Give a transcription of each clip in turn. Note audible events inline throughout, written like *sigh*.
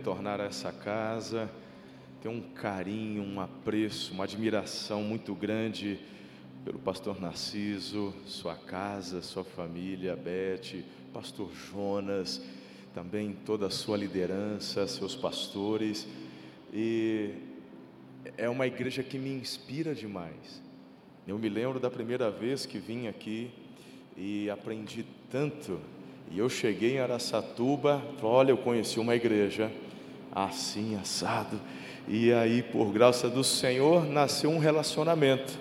retornar a essa casa, tenho um carinho, um apreço, uma admiração muito grande pelo pastor Narciso, sua casa, sua família, Beth, pastor Jonas, também toda a sua liderança, seus pastores. E é uma igreja que me inspira demais. Eu me lembro da primeira vez que vim aqui e aprendi tanto. E eu cheguei em Araçatuba, olha, eu conheci uma igreja assim, assado. E aí, por graça do Senhor, nasceu um relacionamento.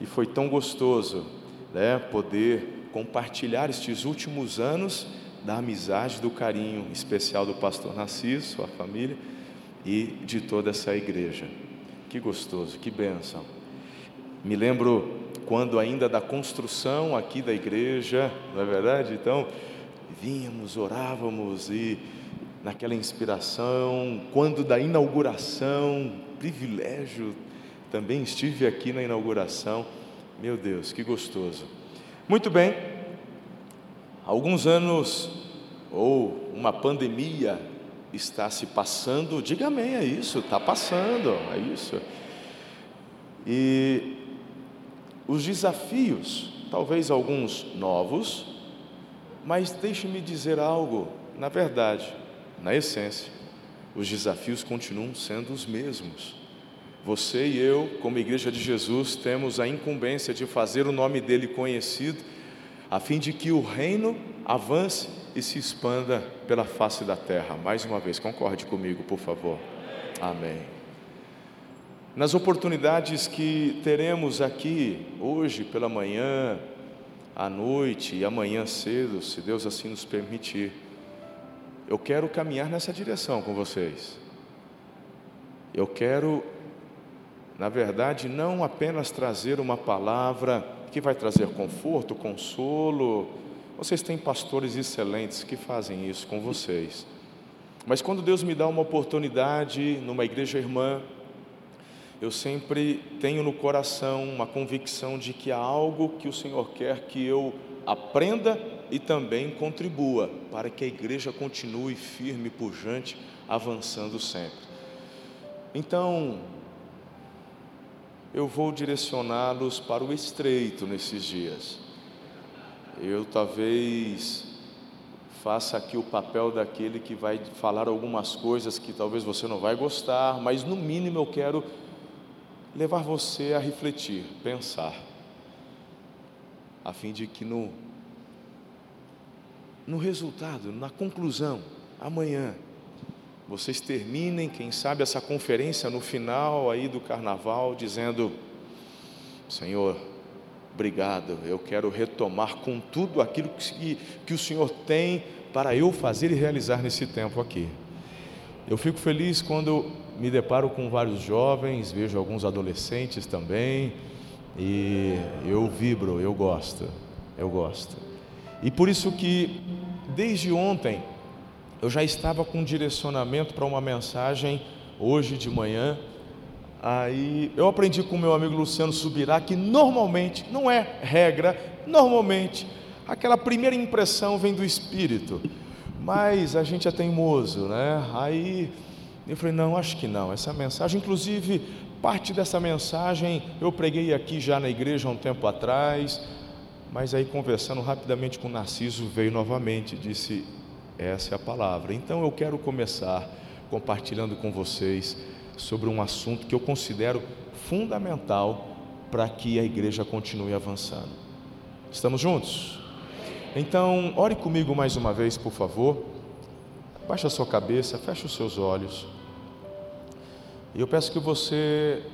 E foi tão gostoso, né, poder compartilhar estes últimos anos da amizade, do carinho especial do pastor Narciso, sua família e de toda essa igreja. Que gostoso, que bênção. Me lembro quando ainda da construção aqui da igreja, não é verdade? Então, vínhamos, orávamos e naquela inspiração, quando da inauguração, privilégio, também estive aqui na inauguração. Meu Deus, que gostoso. Muito bem, alguns anos ou uma pandemia está se passando, diga amém, é isso, está passando, é isso. E os desafios, talvez alguns novos, mas deixe-me dizer algo, na verdade, na essência, os desafios continuam sendo os mesmos. Você e eu, como Igreja de Jesus, temos a incumbência de fazer o nome dele conhecido, a fim de que o reino avance e se expanda pela face da terra. Mais uma vez, concorde comigo, por favor. Amém. Nas oportunidades que teremos aqui hoje pela manhã, à noite e amanhã cedo, se Deus assim nos permitir, eu quero caminhar nessa direção com vocês. Eu quero, na verdade, não apenas trazer uma palavra que vai trazer conforto, consolo. Vocês têm pastores excelentes que fazem isso com vocês. Mas quando Deus me dá uma oportunidade numa igreja irmã, eu sempre tenho no coração uma convicção de que há algo que o Senhor quer que eu aprenda e também contribua para que a igreja continue firme, pujante, avançando sempre. Então, eu vou direcioná-los para o estreito nesses dias. Eu talvez faça aqui o papel daquele que vai falar algumas coisas que talvez você não vai gostar, mas no mínimo eu quero levar você a refletir, pensar, a fim de que no, no resultado, na conclusão, amanhã, vocês terminem, quem sabe, essa conferência no final aí do carnaval, dizendo: Senhor, obrigado, eu quero retomar com tudo aquilo que, que o Senhor tem para eu fazer e realizar nesse tempo aqui. Eu fico feliz quando me deparo com vários jovens, vejo alguns adolescentes também, e eu vibro, eu gosto, eu gosto. E por isso que desde ontem eu já estava com um direcionamento para uma mensagem hoje de manhã. Aí eu aprendi com o meu amigo Luciano Subirá que normalmente, não é regra, normalmente aquela primeira impressão vem do espírito, mas a gente é teimoso, né? Aí eu falei, não, acho que não. Essa mensagem, inclusive, parte dessa mensagem eu preguei aqui já na igreja há um tempo atrás, mas aí conversando rapidamente com Narciso veio novamente, disse, essa é a palavra. Então eu quero começar compartilhando com vocês sobre um assunto que eu considero fundamental para que a igreja continue avançando. Estamos juntos? Então, ore comigo mais uma vez, por favor. Baixe a sua cabeça, feche os seus olhos. E eu peço que você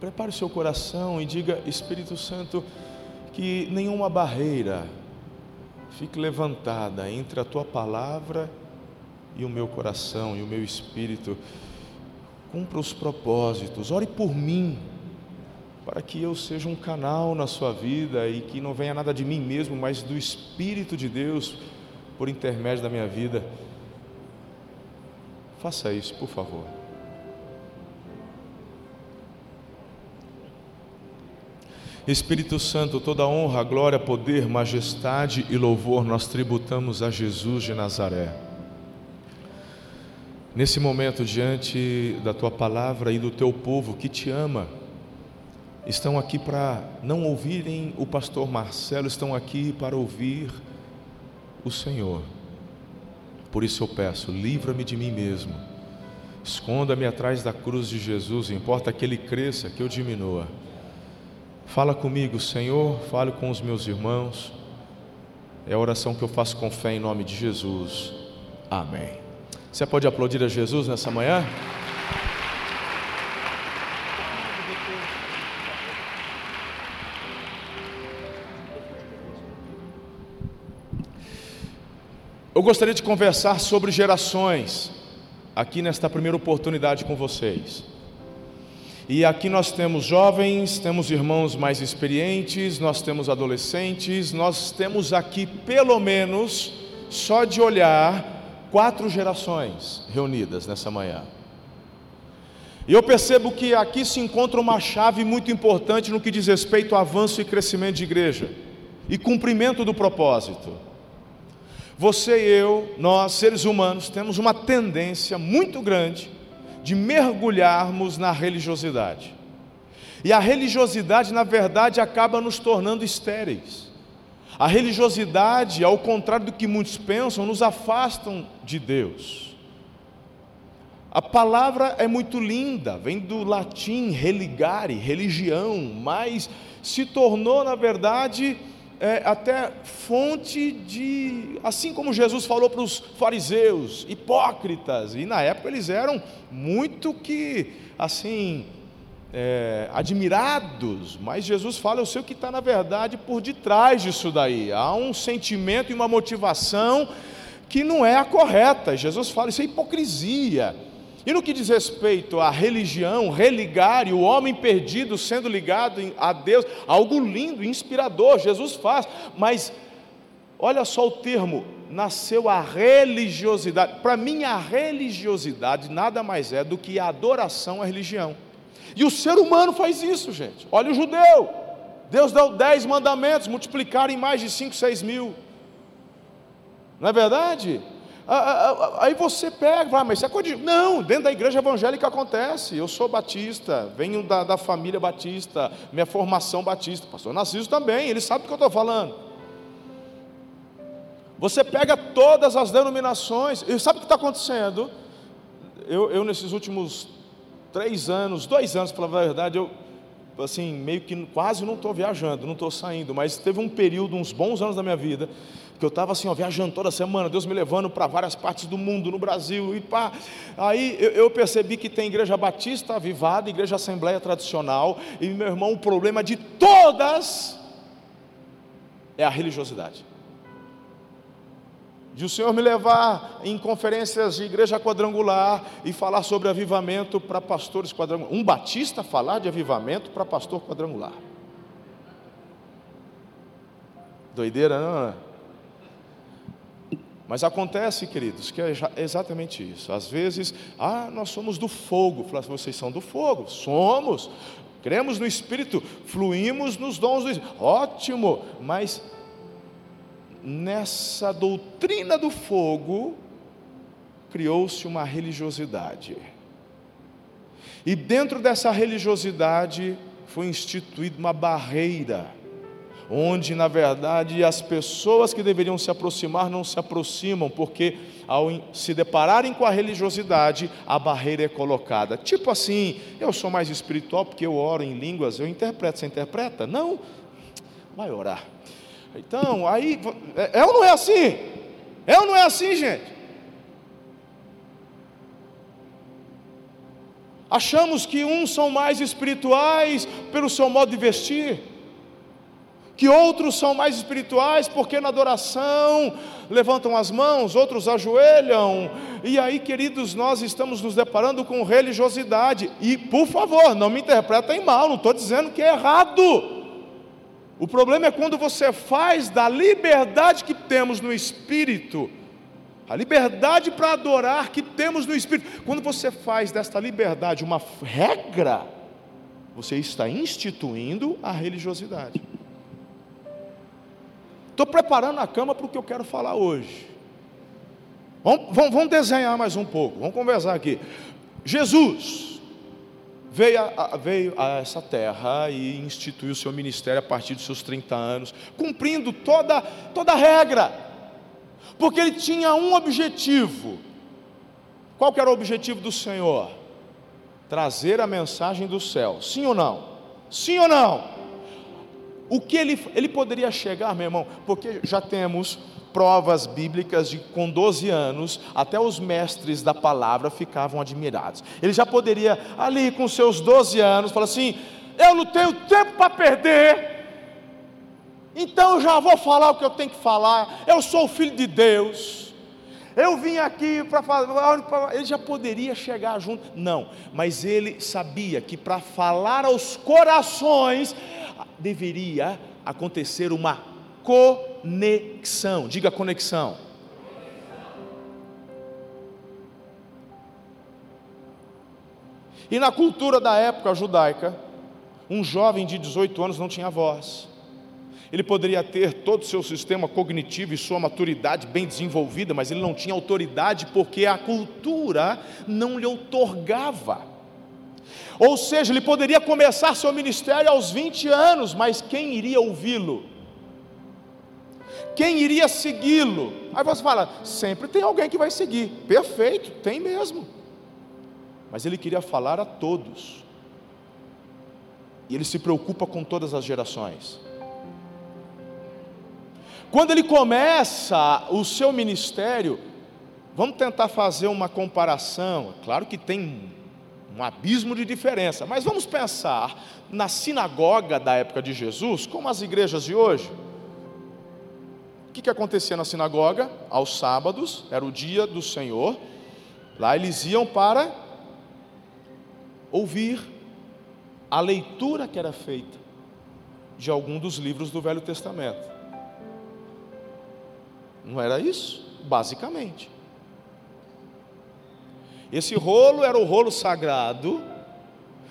prepare o seu coração e diga, Espírito Santo, que nenhuma barreira fique levantada entre a tua palavra e o meu coração e o meu espírito. Cumpra os propósitos, ore por mim, para que eu seja um canal na sua vida e que não venha nada de mim mesmo, mas do Espírito de Deus por intermédio da minha vida Faça isso, por favor. Espírito Santo, toda honra, glória, poder, majestade e louvor nós tributamos a Jesus de Nazaré. Nesse momento, diante da tua palavra e do teu povo que te ama, estão aqui para não ouvirem o pastor Marcelo, estão aqui para ouvir o Senhor. Por isso eu peço, livra-me de mim mesmo. Esconda-me atrás da cruz de Jesus, importa que ele cresça, que eu diminua. Fala comigo, Senhor, fale com os meus irmãos. É a oração que eu faço com fé em nome de Jesus. Amém. Você pode aplaudir a Jesus nessa manhã? Eu gostaria de conversar sobre gerações, aqui nesta primeira oportunidade com vocês. E aqui nós temos jovens, temos irmãos mais experientes, nós temos adolescentes, nós temos aqui pelo menos, só de olhar, quatro gerações reunidas nessa manhã. E eu percebo que aqui se encontra uma chave muito importante no que diz respeito ao avanço e crescimento de igreja e cumprimento do propósito. Você e eu, nós seres humanos, temos uma tendência muito grande de mergulharmos na religiosidade. E a religiosidade, na verdade, acaba nos tornando estéreis. A religiosidade, ao contrário do que muitos pensam, nos afastam de Deus. A palavra é muito linda, vem do latim religare, religião, mas se tornou, na verdade, é, até fonte de. Assim como Jesus falou para os fariseus, hipócritas, e na época eles eram muito que, assim, é, admirados, mas Jesus fala, eu sei o que está na verdade por detrás disso daí. Há um sentimento e uma motivação que não é a correta. Jesus fala, isso é hipocrisia. E no que diz respeito à religião, religar e o homem perdido sendo ligado a Deus, algo lindo, inspirador, Jesus faz, mas olha só o termo, nasceu a religiosidade. Para mim, a religiosidade nada mais é do que a adoração à religião. E o ser humano faz isso, gente. Olha o judeu. Deus deu dez mandamentos, multiplicaram em mais de cinco, seis mil. Não é verdade? Ah, ah, ah, aí você pega, vai, mas isso é coisa de... Não, dentro da igreja evangélica acontece. Eu sou batista, venho da, da família batista, minha formação batista. Pastor Narciso também, ele sabe do que eu estou falando. Você pega todas as denominações, e sabe o que está acontecendo? Eu, eu, nesses últimos três anos, dois anos, para falar a verdade, eu assim, meio que quase não estou viajando, não estou saindo, mas teve um período, uns bons anos da minha vida, que eu estava assim, ó, viajando toda semana, Deus me levando para várias partes do mundo, no Brasil, e pá. Aí eu, eu, percebi que tem igreja batista avivada, igreja assembleia tradicional, e meu irmão, o problema de todas é a religiosidade. De o Senhor me levar em conferências de igreja quadrangular e falar sobre avivamento para pastores quadrangulares. Um batista falar de avivamento para pastor quadrangular. Doideira, não é? Mas acontece, queridos, que é exatamente isso. Às vezes, ah, nós somos do fogo. Fala, vocês são do fogo. Somos. Cremos no Espírito, fluímos nos dons do Espírito. Ótimo, mas nessa doutrina do fogo, criou-se uma religiosidade. E dentro dessa religiosidade foi instituída uma barreira onde na verdade as pessoas que deveriam se aproximar não se aproximam, porque ao se depararem com a religiosidade, a barreira é colocada. Tipo assim, eu sou mais espiritual porque eu oro em línguas, eu interpreto, você interpreta? Não, vai orar. Então, aí, é, é ou não é assim? É ou não é assim, gente? Achamos que uns são mais espirituais pelo seu modo de vestir, que outros são mais espirituais porque na adoração levantam as mãos, outros ajoelham. E aí, queridos, nós estamos nos deparando com religiosidade. E, por favor, não me interpretem mal, não estou dizendo que é errado. O problema é quando você faz da liberdade que temos no espírito, a liberdade para adorar que temos no espírito, quando você faz desta liberdade uma regra, você está instituindo a religiosidade. Estou preparando a cama para o que eu quero falar hoje. Vamos, vamos, vamos desenhar mais um pouco, vamos conversar aqui. Jesus veio a, veio a essa terra e instituiu o seu ministério a partir dos seus 30 anos, cumprindo toda, toda a regra, porque ele tinha um objetivo. Qual que era o objetivo do Senhor? Trazer a mensagem do céu, sim ou não? Sim ou não? O que ele, ele poderia chegar, meu irmão, porque já temos provas bíblicas de com 12 anos, até os mestres da palavra ficavam admirados. Ele já poderia, ali com seus 12 anos, falar assim: Eu não tenho tempo para perder, então eu já vou falar o que eu tenho que falar. Eu sou o filho de Deus. Eu vim aqui para falar. Ele já poderia chegar junto. Não, mas ele sabia que para falar aos corações deveria acontecer uma conexão. Diga conexão. E na cultura da época judaica, um jovem de 18 anos não tinha voz. Ele poderia ter todo o seu sistema cognitivo e sua maturidade bem desenvolvida, mas ele não tinha autoridade porque a cultura não lhe otorgava. Ou seja, ele poderia começar seu ministério aos 20 anos, mas quem iria ouvi-lo? quem iria segui-lo? Aí você fala, sempre tem alguém que vai seguir. Perfeito, tem mesmo. Mas ele queria falar a todos. E ele se preocupa com todas as gerações. Quando ele começa o seu ministério, vamos tentar fazer uma comparação. Claro que tem um abismo de diferença, mas vamos pensar na sinagoga da época de Jesus, como as igrejas de hoje. O que, que acontecia na sinagoga? Aos sábados, era o dia do Senhor, lá eles iam para ouvir a leitura que era feita de algum dos livros do Velho Testamento. Não era isso? Basicamente. Esse rolo era o rolo sagrado,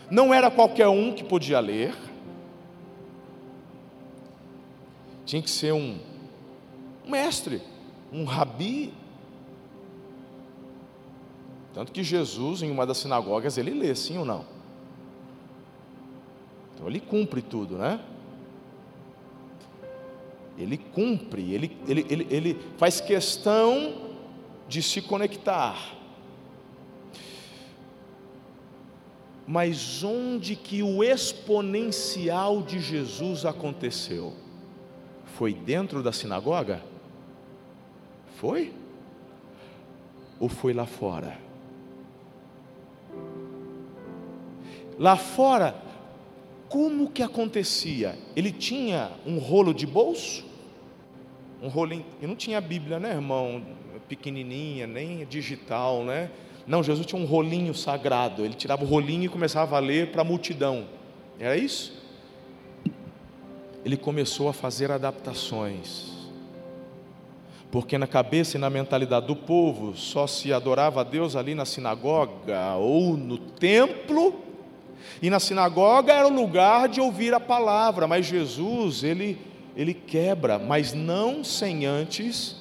não era qualquer um que podia ler, tinha que ser um mestre, um rabi. Tanto que Jesus, em uma das sinagogas, ele lê, sim ou não? Então ele cumpre tudo, né? Ele cumpre, ele, ele, ele, ele faz questão de se conectar. Mas onde que o exponencial de Jesus aconteceu? Foi dentro da sinagoga? Foi? Ou foi lá fora? Lá fora, como que acontecia? Ele tinha um rolo de bolso? Um rolinho, e não tinha Bíblia, né, irmão? Pequenininha, nem digital, né? Não, Jesus tinha um rolinho sagrado. Ele tirava o rolinho e começava a ler para a multidão. Era isso? Ele começou a fazer adaptações porque na cabeça e na mentalidade do povo só se adorava a Deus ali na sinagoga ou no templo, e na sinagoga era o lugar de ouvir a palavra, mas Jesus, ele, ele quebra, mas não sem antes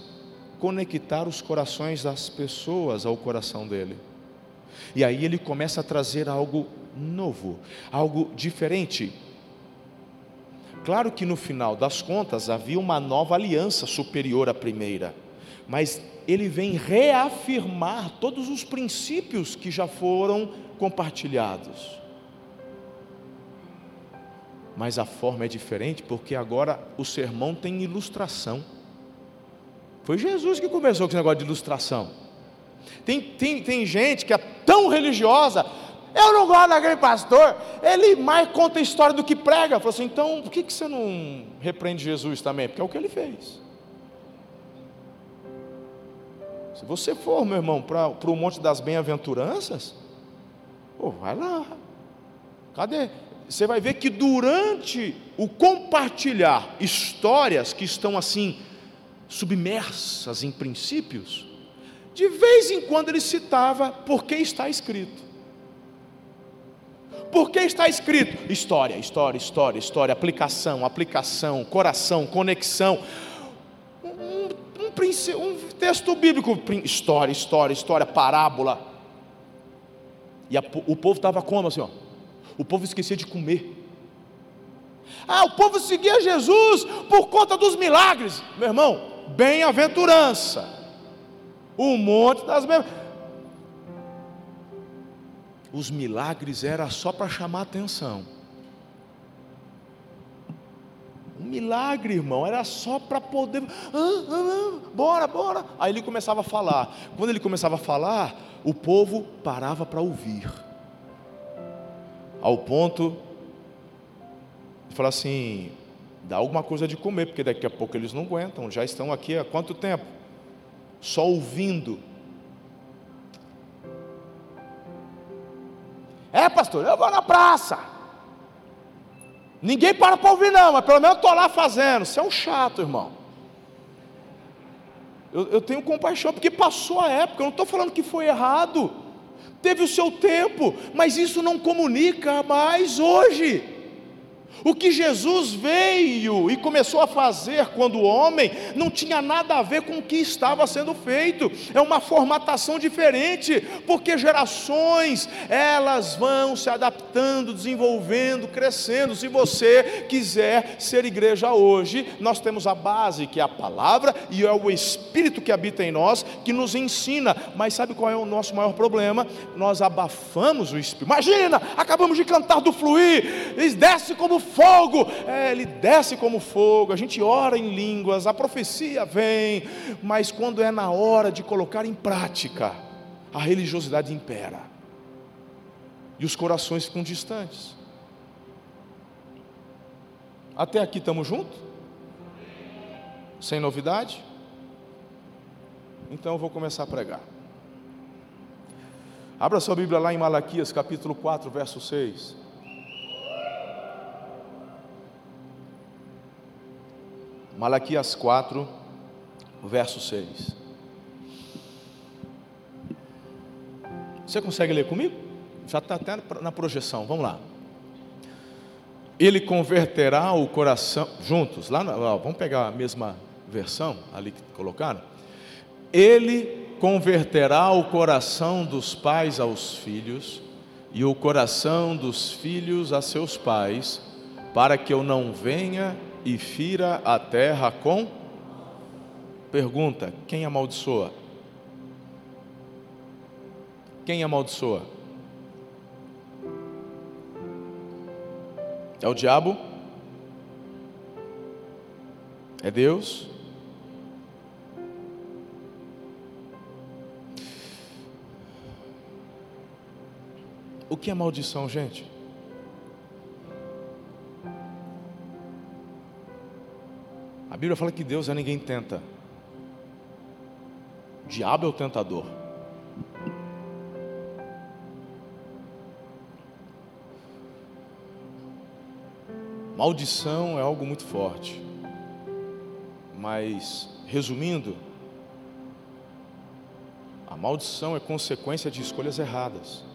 conectar os corações das pessoas ao coração dele. E aí ele começa a trazer algo novo, algo diferente. Claro que no final das contas havia uma nova aliança superior à primeira, mas ele vem reafirmar todos os princípios que já foram compartilhados. Mas a forma é diferente porque agora o sermão tem ilustração. Foi Jesus que começou com esse negócio de ilustração. Tem, tem, tem gente que é tão religiosa, eu não gosto daquele pastor, ele mais conta história do que prega. Falou assim, então por que, que você não repreende Jesus também? Porque é o que ele fez. Se você for, meu irmão, para o Monte das Bem-aventuranças, vai lá. Cadê? Você vai ver que durante o compartilhar histórias que estão assim, submersas em princípios, de vez em quando ele citava porque está escrito. Porque está escrito história, história, história, história, aplicação, aplicação, coração, conexão. Um, um, um Texto bíblico, história, história, história, parábola. E a, o povo estava como assim, ó? O povo esquecia de comer. Ah, o povo seguia Jesus por conta dos milagres. Meu irmão, bem-aventurança. O monte das Os milagres era só para chamar atenção. Um milagre, irmão, era só para poder. Ah, ah, ah, bora, bora. Aí ele começava a falar. Quando ele começava a falar, o povo parava para ouvir. Ao ponto de falar assim: dá alguma coisa de comer, porque daqui a pouco eles não aguentam. Já estão aqui há quanto tempo? Só ouvindo. É, pastor, eu vou na praça. Ninguém para para ouvir, não, mas pelo menos estou lá fazendo. Você é um chato, irmão. Eu, eu tenho compaixão, porque passou a época, eu não estou falando que foi errado. Teve o seu tempo, mas isso não comunica mais hoje. O que Jesus veio e começou a fazer quando homem não tinha nada a ver com o que estava sendo feito, é uma formatação diferente, porque gerações elas vão se adaptando, desenvolvendo, crescendo. Se você quiser ser igreja hoje, nós temos a base que é a palavra e é o Espírito que habita em nós que nos ensina. Mas sabe qual é o nosso maior problema? Nós abafamos o Espírito. Imagina, acabamos de cantar do fluir, desce como fogo, é, ele desce como fogo, a gente ora em línguas, a profecia vem, mas quando é na hora de colocar em prática, a religiosidade impera, e os corações ficam distantes. Até aqui estamos juntos? Sem novidade? Então eu vou começar a pregar. Abra sua Bíblia lá em Malaquias capítulo 4, verso 6. Malaquias 4, verso 6. Você consegue ler comigo? Já está até na projeção, vamos lá. Ele converterá o coração, juntos, lá, vamos pegar a mesma versão ali que colocaram. Ele converterá o coração dos pais aos filhos e o coração dos filhos a seus pais, para que eu não venha e fira a terra com. Pergunta: quem amaldiçoa? Quem amaldiçoa? É o diabo? É Deus? O que é maldição, gente? A Bíblia fala que Deus é ninguém tenta. O diabo é o tentador. Maldição é algo muito forte. Mas, resumindo, a maldição é consequência de escolhas erradas.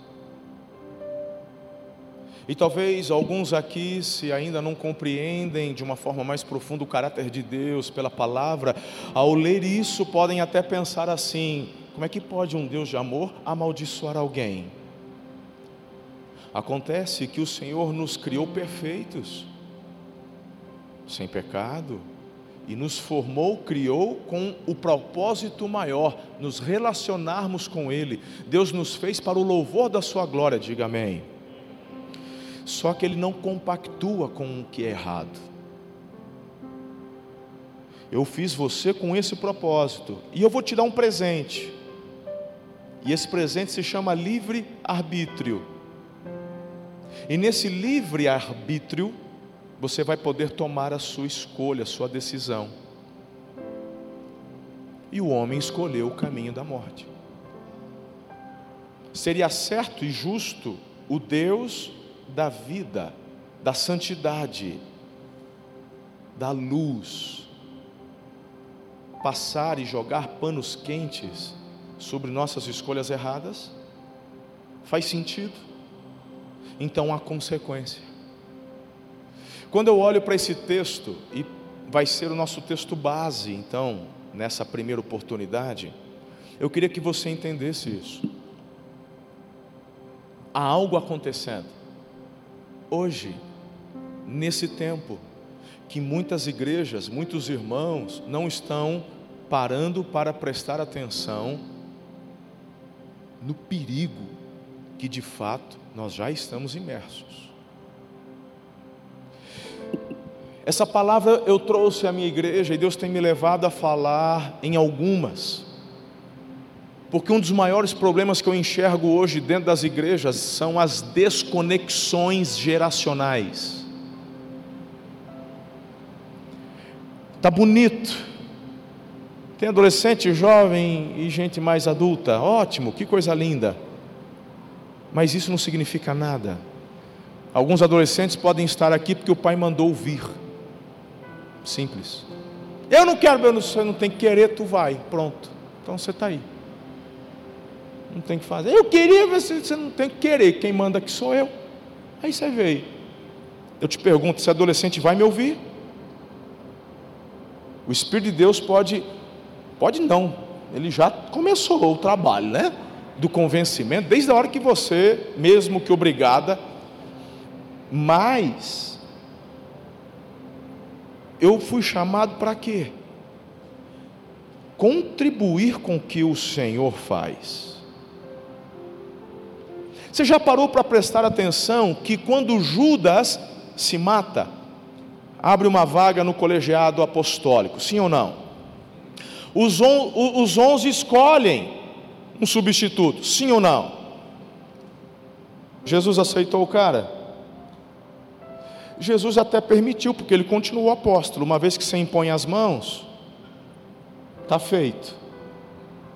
E talvez alguns aqui, se ainda não compreendem de uma forma mais profunda o caráter de Deus pela palavra, ao ler isso podem até pensar assim: como é que pode um Deus de amor amaldiçoar alguém? Acontece que o Senhor nos criou perfeitos, sem pecado, e nos formou, criou com o propósito maior, nos relacionarmos com Ele. Deus nos fez para o louvor da Sua glória, diga amém só que ele não compactua com o que é errado. Eu fiz você com esse propósito, e eu vou te dar um presente. E esse presente se chama livre arbítrio. E nesse livre arbítrio, você vai poder tomar a sua escolha, a sua decisão. E o homem escolheu o caminho da morte. Seria certo e justo o Deus da vida, da santidade, da luz, passar e jogar panos quentes sobre nossas escolhas erradas? Faz sentido? Então há consequência. Quando eu olho para esse texto, e vai ser o nosso texto base, então, nessa primeira oportunidade, eu queria que você entendesse isso. Há algo acontecendo. Hoje, nesse tempo, que muitas igrejas, muitos irmãos não estão parando para prestar atenção no perigo que de fato nós já estamos imersos. Essa palavra eu trouxe à minha igreja e Deus tem me levado a falar em algumas. Porque um dos maiores problemas que eu enxergo hoje dentro das igrejas são as desconexões geracionais. Tá bonito. Tem adolescente, jovem e gente mais adulta. Ótimo, que coisa linda. Mas isso não significa nada. Alguns adolescentes podem estar aqui porque o pai mandou vir. Simples. Eu não quero, você não tem que querer, tu vai. Pronto. Então você está aí. Não tem que fazer. Eu queria, você, você não tem que querer. Quem manda aqui sou eu. Aí você veio. Eu te pergunto: se adolescente vai me ouvir? O Espírito de Deus pode, pode não, ele já começou o trabalho, né? Do convencimento, desde a hora que você, mesmo que obrigada, mas eu fui chamado para quê? Contribuir com o que o Senhor faz. Você já parou para prestar atenção que quando Judas se mata, abre uma vaga no colegiado apostólico, sim ou não? Os, on, os onze escolhem um substituto, sim ou não? Jesus aceitou o cara? Jesus até permitiu, porque ele continuou apóstolo, uma vez que você impõe as mãos, está feito.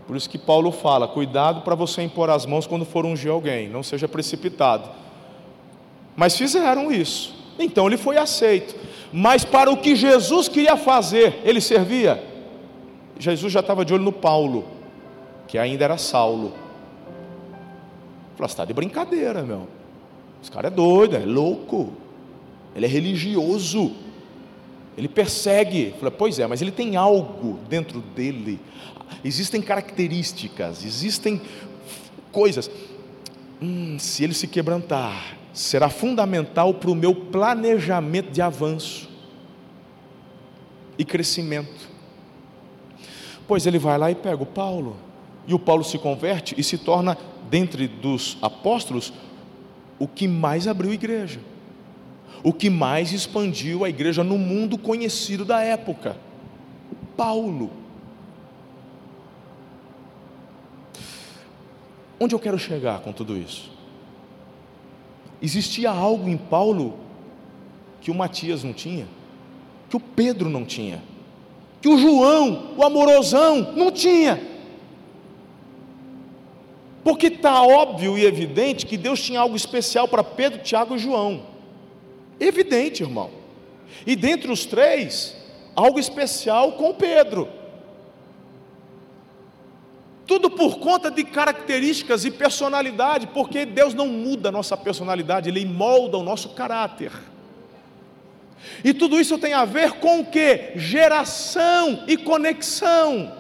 Por isso que Paulo fala: cuidado para você impor as mãos quando for ungir alguém, não seja precipitado. Mas fizeram isso, então ele foi aceito mas para o que Jesus queria fazer, ele servia. Jesus já estava de olho no Paulo, que ainda era Saulo. Falou, está de brincadeira, meu. Esse cara é doido, é louco. Ele é religioso. Ele persegue. Falei, pois é, mas ele tem algo dentro dele. Existem características, existem coisas. Hum, se ele se quebrantar, será fundamental para o meu planejamento de avanço e crescimento. Pois ele vai lá e pega o Paulo, e o Paulo se converte e se torna, dentre dos apóstolos, o que mais abriu igreja, o que mais expandiu a igreja no mundo conhecido da época. Paulo. Onde eu quero chegar com tudo isso? Existia algo em Paulo que o Matias não tinha, que o Pedro não tinha, que o João, o amorosão, não tinha. Porque está óbvio e evidente que Deus tinha algo especial para Pedro, Tiago e João. Evidente, irmão. E dentre os três, algo especial com Pedro. Tudo por conta de características e personalidade, porque Deus não muda a nossa personalidade, Ele molda o nosso caráter. E tudo isso tem a ver com o que? Geração e conexão.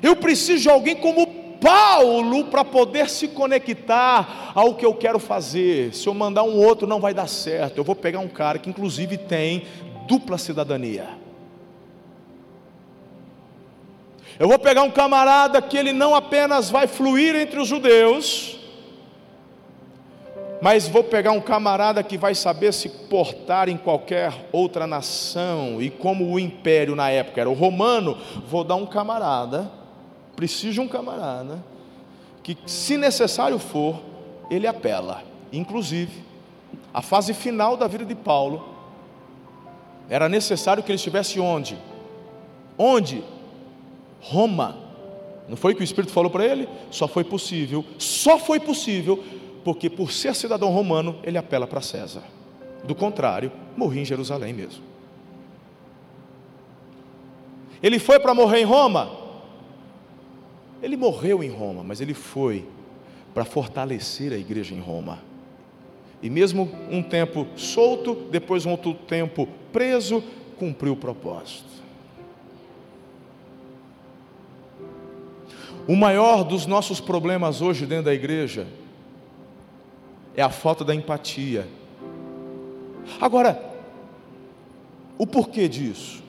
Eu preciso de alguém como Paulo para poder se conectar ao que eu quero fazer. Se eu mandar um outro, não vai dar certo. Eu vou pegar um cara que, inclusive, tem dupla cidadania. Eu vou pegar um camarada que ele não apenas vai fluir entre os judeus, mas vou pegar um camarada que vai saber se portar em qualquer outra nação, e como o império na época era o romano, vou dar um camarada, preciso de um camarada, que se necessário for, ele apela. Inclusive, a fase final da vida de Paulo, era necessário que ele estivesse onde? Onde? Roma. Não foi que o Espírito falou para ele? Só foi possível, só foi possível, porque por ser cidadão romano, ele apela para César. Do contrário, morri em Jerusalém mesmo. Ele foi para morrer em Roma? Ele morreu em Roma, mas ele foi para fortalecer a igreja em Roma. E mesmo um tempo solto, depois um outro tempo preso, cumpriu o propósito. O maior dos nossos problemas hoje dentro da igreja é a falta da empatia. Agora, o porquê disso?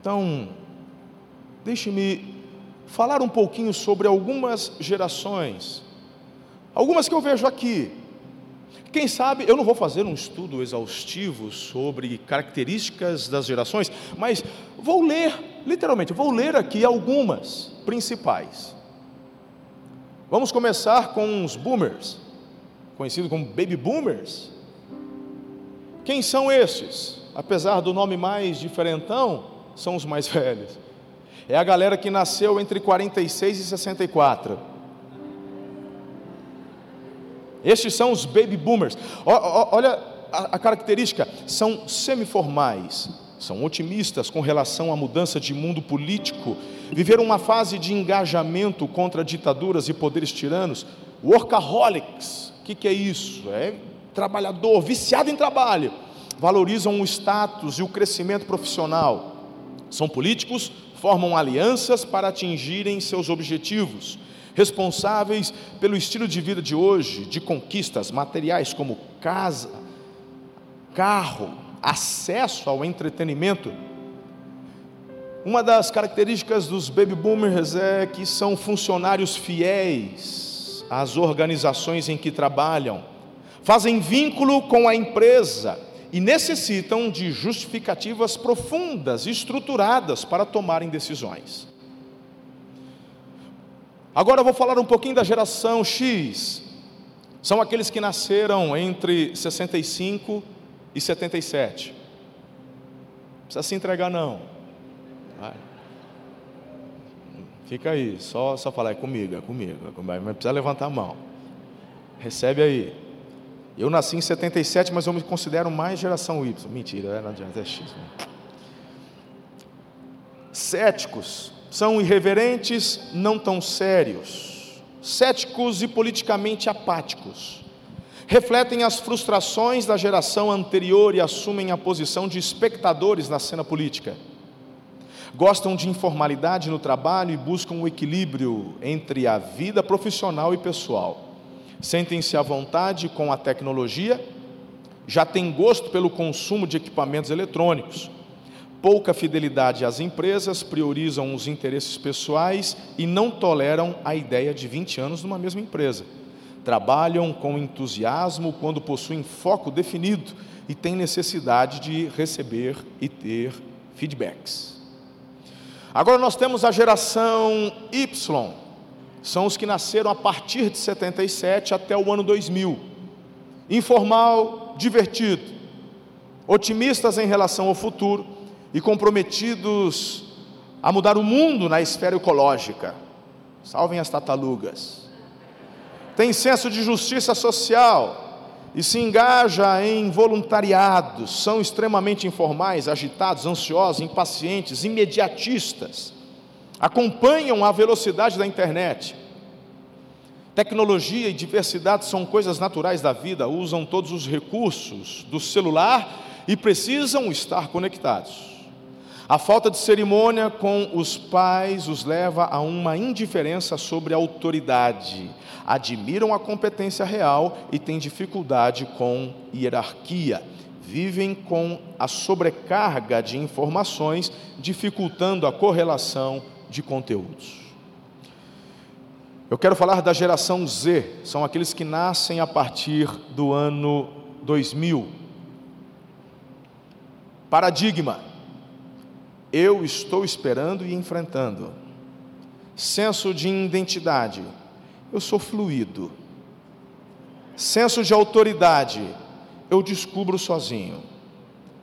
Então, deixe-me falar um pouquinho sobre algumas gerações, algumas que eu vejo aqui. Quem sabe, eu não vou fazer um estudo exaustivo sobre características das gerações, mas vou ler, literalmente, vou ler aqui algumas principais. Vamos começar com os boomers, conhecidos como baby boomers. Quem são estes? Apesar do nome mais diferentão, são os mais *laughs* velhos. É a galera que nasceu entre 46 e 64. Estes são os baby boomers. Olha a característica: são semiformais, são otimistas com relação à mudança de mundo político, viveram uma fase de engajamento contra ditaduras e poderes tiranos. Workaholics, o que, que é isso? É trabalhador, viciado em trabalho, valorizam o status e o crescimento profissional. São políticos, formam alianças para atingirem seus objetivos, responsáveis pelo estilo de vida de hoje, de conquistas materiais como casa, carro, acesso ao entretenimento. Uma das características dos baby boomers é que são funcionários fiéis às organizações em que trabalham fazem vínculo com a empresa e necessitam de justificativas profundas estruturadas para tomarem decisões. Agora eu vou falar um pouquinho da geração X. São aqueles que nasceram entre 65 e 77. Não precisa se entregar não. Vai. Fica aí, só, só falar, é comigo, é comigo, é comigo, mas precisa levantar a mão. Recebe aí. Eu nasci em 77, mas eu me considero mais geração Y. Mentira, é, não adianta, é X. Né? Céticos são irreverentes, não tão sérios. Céticos e politicamente apáticos. Refletem as frustrações da geração anterior e assumem a posição de espectadores na cena política. Gostam de informalidade no trabalho e buscam o equilíbrio entre a vida profissional e pessoal sentem-se à vontade com a tecnologia, já têm gosto pelo consumo de equipamentos eletrônicos, pouca fidelidade às empresas, priorizam os interesses pessoais e não toleram a ideia de 20 anos numa mesma empresa. Trabalham com entusiasmo quando possuem foco definido e têm necessidade de receber e ter feedbacks. Agora nós temos a geração Y, são os que nasceram a partir de 77 até o ano 2000. Informal, divertido, otimistas em relação ao futuro e comprometidos a mudar o mundo na esfera ecológica. Salvem as tartarugas. Tem senso de justiça social e se engaja em voluntariados. São extremamente informais, agitados, ansiosos, impacientes, imediatistas acompanham a velocidade da internet. Tecnologia e diversidade são coisas naturais da vida, usam todos os recursos do celular e precisam estar conectados. A falta de cerimônia com os pais os leva a uma indiferença sobre a autoridade. Admiram a competência real e têm dificuldade com hierarquia. Vivem com a sobrecarga de informações, dificultando a correlação de conteúdos. Eu quero falar da geração Z, são aqueles que nascem a partir do ano 2000. Paradigma. Eu estou esperando e enfrentando. Senso de identidade. Eu sou fluido. Senso de autoridade. Eu descubro sozinho.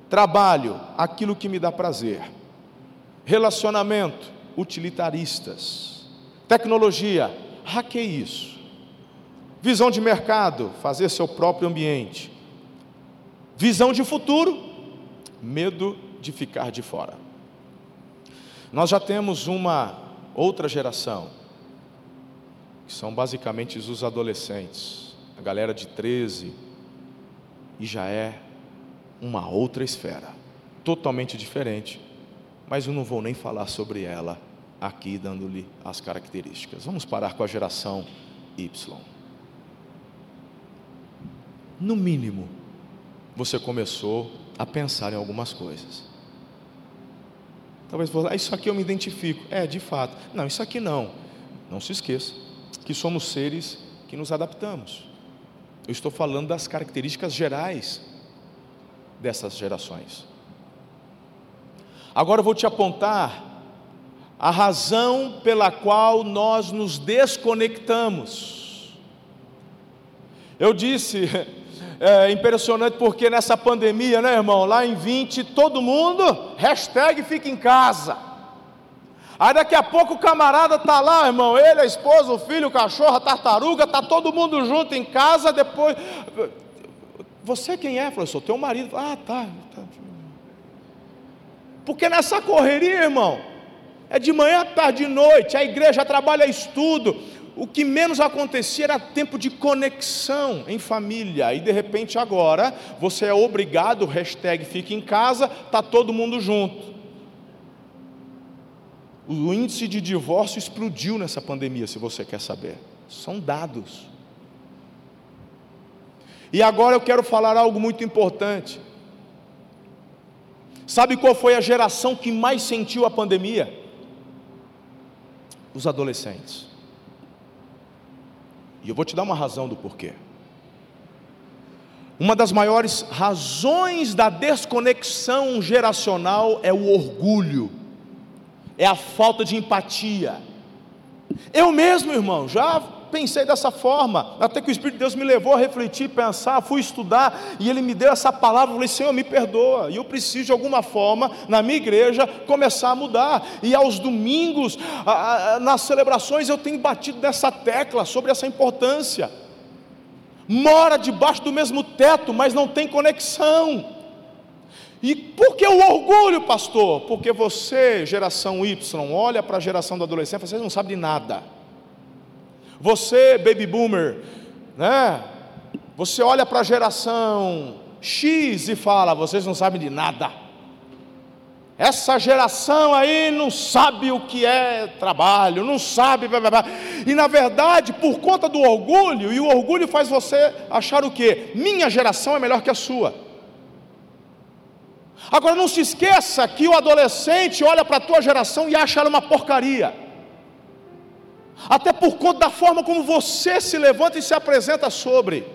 Trabalho, aquilo que me dá prazer. Relacionamento, utilitaristas. Tecnologia, hackeie isso. Visão de mercado, fazer seu próprio ambiente. Visão de futuro, medo de ficar de fora. Nós já temos uma outra geração, que são basicamente os adolescentes, a galera de 13, e já é uma outra esfera, totalmente diferente mas eu não vou nem falar sobre ela aqui dando-lhe as características. Vamos parar com a geração Y. No mínimo, você começou a pensar em algumas coisas. Talvez você ah, isso aqui eu me identifico. É, de fato. Não, isso aqui não. Não se esqueça que somos seres que nos adaptamos. Eu estou falando das características gerais dessas gerações. Agora eu vou te apontar a razão pela qual nós nos desconectamos. Eu disse, *laughs* é impressionante porque nessa pandemia, né, irmão? Lá em 20, todo mundo, hashtag fica em casa. Aí daqui a pouco o camarada tá lá, irmão, ele, a esposa, o filho, o cachorro, a tartaruga, tá todo mundo junto em casa, depois. Você quem é? Falou, sou teu marido. Ah, tá, tá. Porque nessa correria, irmão, é de manhã, tarde e noite, a igreja trabalha estudo. O que menos acontecia era tempo de conexão em família. E de repente agora você é obrigado, hashtag fica em casa, está todo mundo junto. O índice de divórcio explodiu nessa pandemia, se você quer saber. São dados. E agora eu quero falar algo muito importante. Sabe qual foi a geração que mais sentiu a pandemia? os adolescentes. E eu vou te dar uma razão do porquê. Uma das maiores razões da desconexão geracional é o orgulho, é a falta de empatia. Eu mesmo, irmão, já pensei dessa forma, até que o Espírito de Deus me levou a refletir, pensar, fui estudar, e ele me deu essa palavra, eu falei, Senhor, me perdoa, e eu preciso de alguma forma, na minha igreja, começar a mudar, e aos domingos, nas celebrações, eu tenho batido nessa tecla, sobre essa importância, mora debaixo do mesmo teto, mas não tem conexão, e por que o orgulho, pastor? Porque você, geração Y, olha para a geração do adolescente, você não sabe de nada. Você, baby boomer, né? Você olha para a geração X e fala: vocês não sabem de nada. Essa geração aí não sabe o que é trabalho, não sabe. Blá, blá, blá. E na verdade, por conta do orgulho, e o orgulho faz você achar o que? Minha geração é melhor que a sua. Agora não se esqueça que o adolescente olha para a tua geração e acha ela uma porcaria até por conta da forma como você se levanta e se apresenta sobre.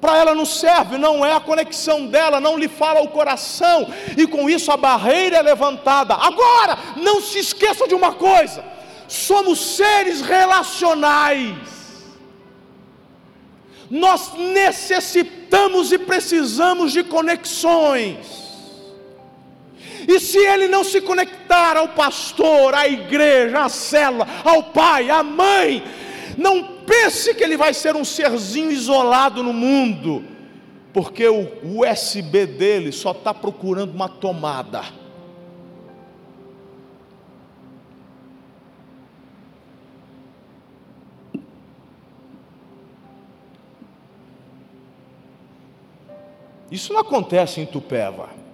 Para ela não serve, não é a conexão dela, não lhe fala o coração, e com isso a barreira é levantada. Agora, não se esqueça de uma coisa: somos seres relacionais, nós necessitamos e precisamos de conexões. E se ele não se conectar ao pastor, à igreja, à célula, ao pai, à mãe, não pense que ele vai ser um serzinho isolado no mundo, porque o USB dele só está procurando uma tomada. Isso não acontece em Tupéva.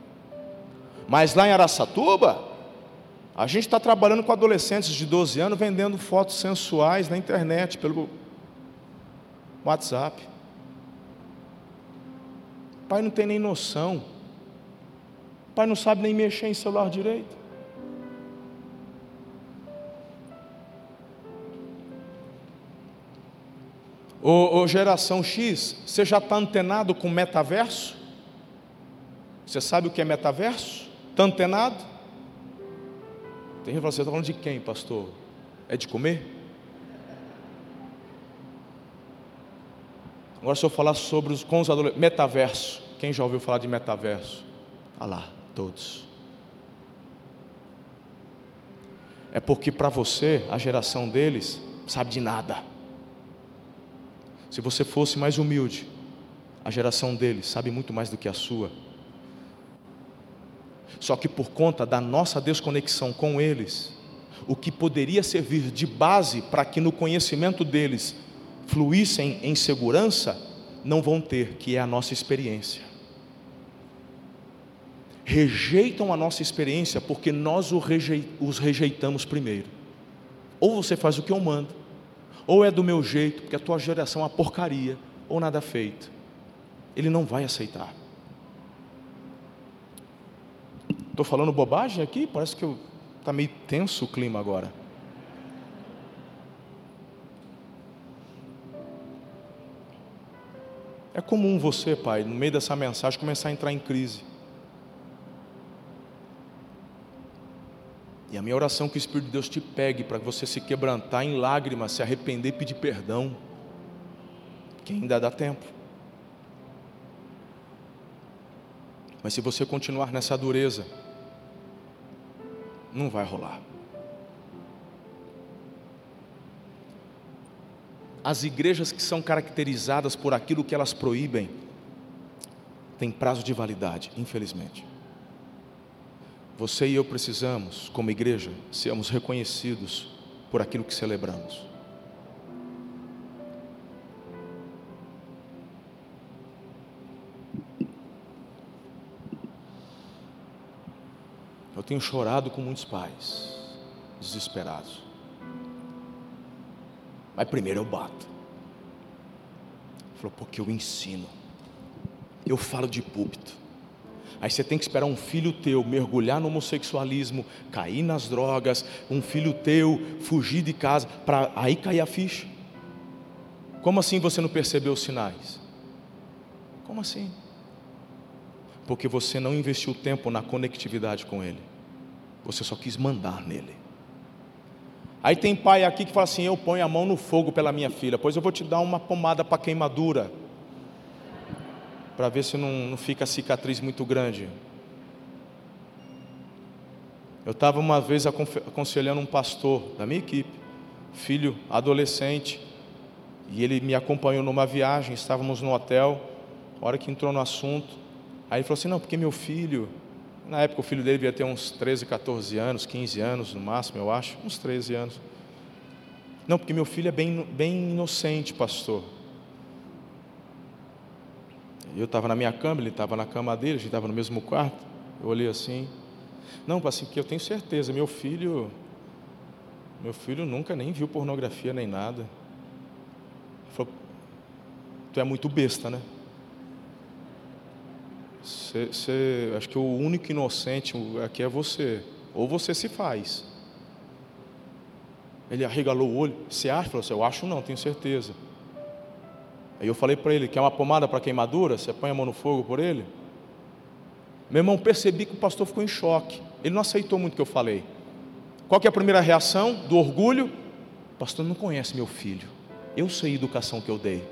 Mas lá em Araçatuba, a gente está trabalhando com adolescentes de 12 anos vendendo fotos sensuais na internet, pelo WhatsApp. O pai não tem nem noção. O pai não sabe nem mexer em celular direito. Ô, ô geração X, você já está antenado com metaverso? Você sabe o que é metaverso? Está antenado? Tem gente que fala, está falando de quem, pastor? É de comer? Agora se eu falar sobre os com os adolescentes, metaverso. Quem já ouviu falar de metaverso? Ah lá, todos. É porque para você, a geração deles, sabe de nada. Se você fosse mais humilde, a geração deles sabe muito mais do que a sua. Só que por conta da nossa desconexão com eles, o que poderia servir de base para que no conhecimento deles fluíssem em segurança, não vão ter, que é a nossa experiência. rejeitam a nossa experiência porque nós os rejeitamos primeiro. Ou você faz o que eu mando, ou é do meu jeito, porque a tua geração é uma porcaria, ou nada feito. Ele não vai aceitar. Estou falando bobagem aqui? Parece que está meio tenso o clima agora. É comum você, pai, no meio dessa mensagem, começar a entrar em crise. E a minha oração é que o Espírito de Deus te pegue para você se quebrantar em lágrimas, se arrepender e pedir perdão. Que ainda dá tempo. Mas se você continuar nessa dureza, não vai rolar. As igrejas que são caracterizadas por aquilo que elas proíbem, têm prazo de validade, infelizmente. Você e eu precisamos, como igreja, sermos reconhecidos por aquilo que celebramos. Tenho chorado com muitos pais, desesperados. Mas primeiro eu bato. Falou, porque eu ensino. Eu falo de púlpito. Aí você tem que esperar um filho teu mergulhar no homossexualismo, cair nas drogas, um filho teu fugir de casa, para aí cair a ficha. Como assim você não percebeu os sinais? Como assim? Porque você não investiu tempo na conectividade com ele. Você só quis mandar nele. Aí tem pai aqui que fala assim: Eu ponho a mão no fogo pela minha filha, pois eu vou te dar uma pomada para queimadura, para ver se não, não fica a cicatriz muito grande. Eu estava uma vez aconselhando um pastor da minha equipe, filho adolescente, e ele me acompanhou numa viagem, estávamos no hotel, a hora que entrou no assunto, aí ele falou assim: Não, porque meu filho, na época o filho dele devia ter uns 13, 14 anos, 15 anos no máximo, eu acho, uns 13 anos. Não, porque meu filho é bem, bem inocente, pastor. Eu estava na minha cama, ele estava na cama dele, a gente estava no mesmo quarto. Eu olhei assim. Não, assim, que eu tenho certeza, meu filho, meu filho nunca nem viu pornografia nem nada. Ele falou, tu é muito besta, né? Você, você, acho que o único inocente aqui é você. Ou você se faz. Ele arregalou o olho. Você acha? Falou assim, eu acho não, tenho certeza. Aí eu falei para ele, quer uma pomada para queimadura? Você põe a mão no fogo por ele? Meu irmão, percebi que o pastor ficou em choque. Ele não aceitou muito o que eu falei. Qual é a primeira reação? Do orgulho. O pastor não conhece meu filho. Eu sei a educação que eu dei.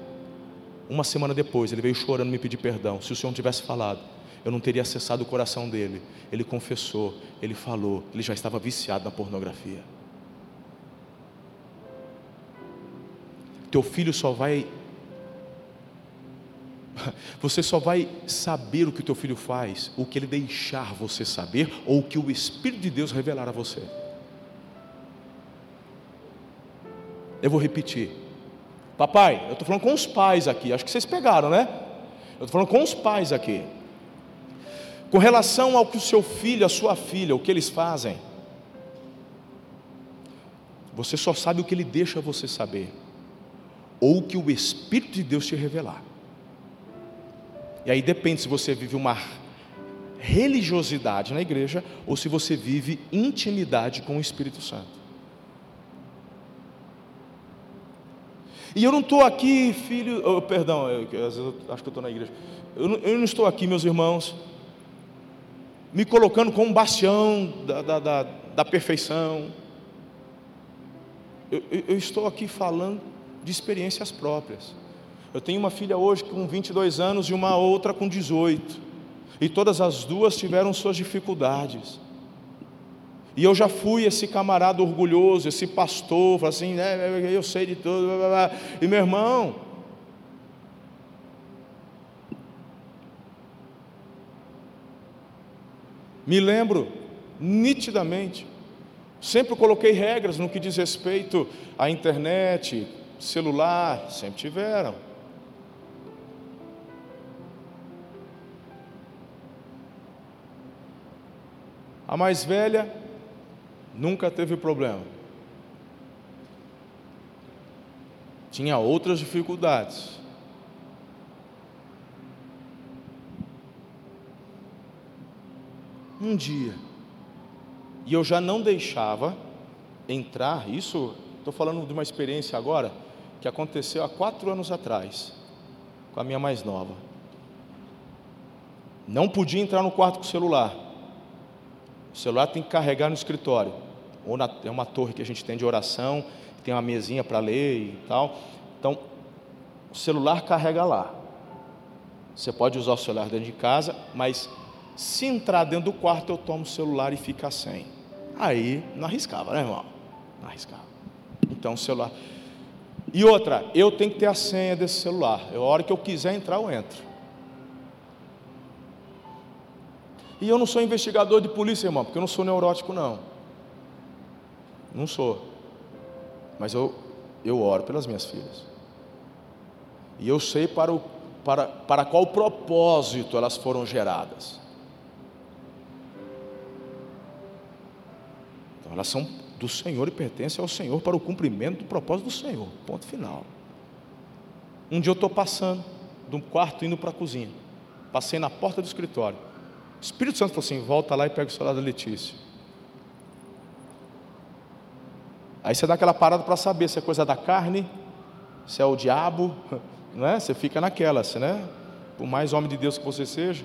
Uma semana depois, ele veio chorando me pedir perdão. Se o Senhor não tivesse falado, eu não teria acessado o coração dele. Ele confessou, ele falou, ele já estava viciado na pornografia. Teu filho só vai. *laughs* Você só vai saber o que o teu filho faz, o que ele deixar você saber, ou o que o Espírito de Deus revelar a você. Eu vou repetir. Papai, eu estou falando com os pais aqui, acho que vocês pegaram, né? Eu estou falando com os pais aqui. Com relação ao que o seu filho, a sua filha, o que eles fazem, você só sabe o que ele deixa você saber, ou o que o Espírito de Deus te revelar. E aí depende se você vive uma religiosidade na igreja ou se você vive intimidade com o Espírito Santo. E eu não estou aqui, filho, oh, perdão, eu, às vezes eu acho que eu estou na igreja. Eu eu não, estou aqui, meus irmãos, me colocando como um bastião da, da, da, da perfeição. Eu, eu, estou aqui falando de experiências próprias. Eu tenho uma filha hoje com 22 anos e uma outra com 18. E todas as duas tiveram suas dificuldades. E eu já fui esse camarada orgulhoso, esse pastor, assim, né, eu sei de tudo. Blá, blá, blá. E meu irmão, me lembro nitidamente, sempre coloquei regras no que diz respeito à internet, celular, sempre tiveram. A mais velha nunca teve problema. Tinha outras dificuldades. Um dia, e eu já não deixava entrar, isso, estou falando de uma experiência agora, que aconteceu há quatro anos atrás, com a minha mais nova. Não podia entrar no quarto com o celular. O celular tem que carregar no escritório. Ou na, é uma torre que a gente tem de oração, tem uma mesinha para ler e tal. Então, o celular carrega lá. Você pode usar o celular dentro de casa, mas se entrar dentro do quarto, eu tomo o celular e fica sem. Aí não arriscava, né, irmão? Não arriscava. Então, o celular. E outra, eu tenho que ter a senha desse celular. A hora que eu quiser entrar, eu entro. E eu não sou investigador de polícia, irmão, porque eu não sou neurótico, não. Não sou. Mas eu, eu oro pelas minhas filhas. E eu sei para, o, para, para qual propósito elas foram geradas. Então, elas são do Senhor e pertencem ao Senhor para o cumprimento do propósito do Senhor. Ponto final. Um dia eu estou passando um quarto indo para a cozinha. Passei na porta do escritório. O Espírito Santo falou assim: volta lá e pega o celular da Letícia. Aí você dá aquela parada para saber se é coisa da carne, se é o diabo, *laughs* não é? Você fica naquela, né? Por mais homem de Deus que você seja,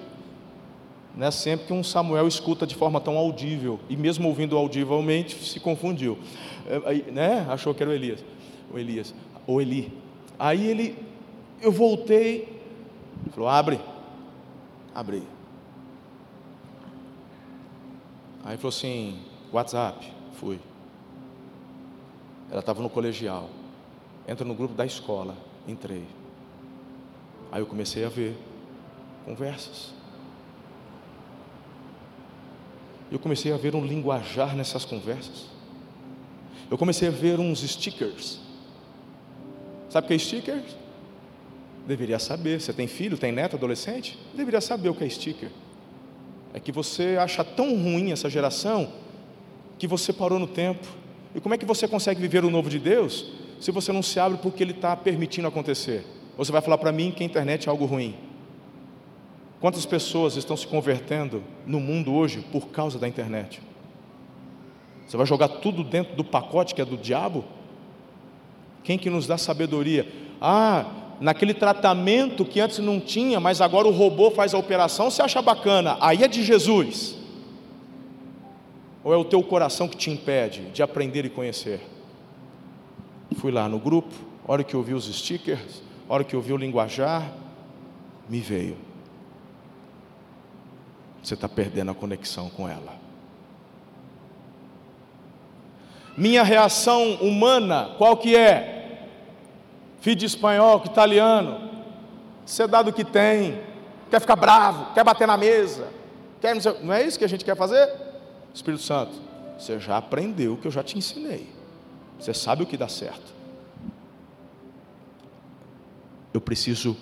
não é sempre que um Samuel escuta de forma tão audível, e mesmo ouvindo audivelmente, se confundiu, é, né? Achou que era o Elias, o Elias, ou Eli. Aí ele, eu voltei, falou: abre, abre. Aí falou assim: WhatsApp, fui. Ela estava no colegial. Entra no grupo da escola. Entrei. Aí eu comecei a ver conversas. Eu comecei a ver um linguajar nessas conversas. Eu comecei a ver uns stickers. Sabe o que é sticker? Deveria saber. Você tem filho, tem neto, adolescente? Deveria saber o que é sticker. É que você acha tão ruim essa geração que você parou no tempo e como é que você consegue viver o novo de Deus se você não se abre porque Ele está permitindo acontecer? Você vai falar para mim que a internet é algo ruim. Quantas pessoas estão se convertendo no mundo hoje por causa da internet? Você vai jogar tudo dentro do pacote que é do diabo? Quem que nos dá sabedoria? Ah, naquele tratamento que antes não tinha, mas agora o robô faz a operação, você acha bacana? Aí é de Jesus. Ou é o teu coração que te impede de aprender e conhecer? Fui lá no grupo, hora que eu vi os stickers, hora que eu vi o linguajar, me veio. Você está perdendo a conexão com ela. Minha reação humana, qual que é? Filho de espanhol, italiano, você dá do que tem, quer ficar bravo, quer bater na mesa, quer não é isso que a gente quer fazer? Espírito Santo, você já aprendeu o que eu já te ensinei. Você sabe o que dá certo. Eu preciso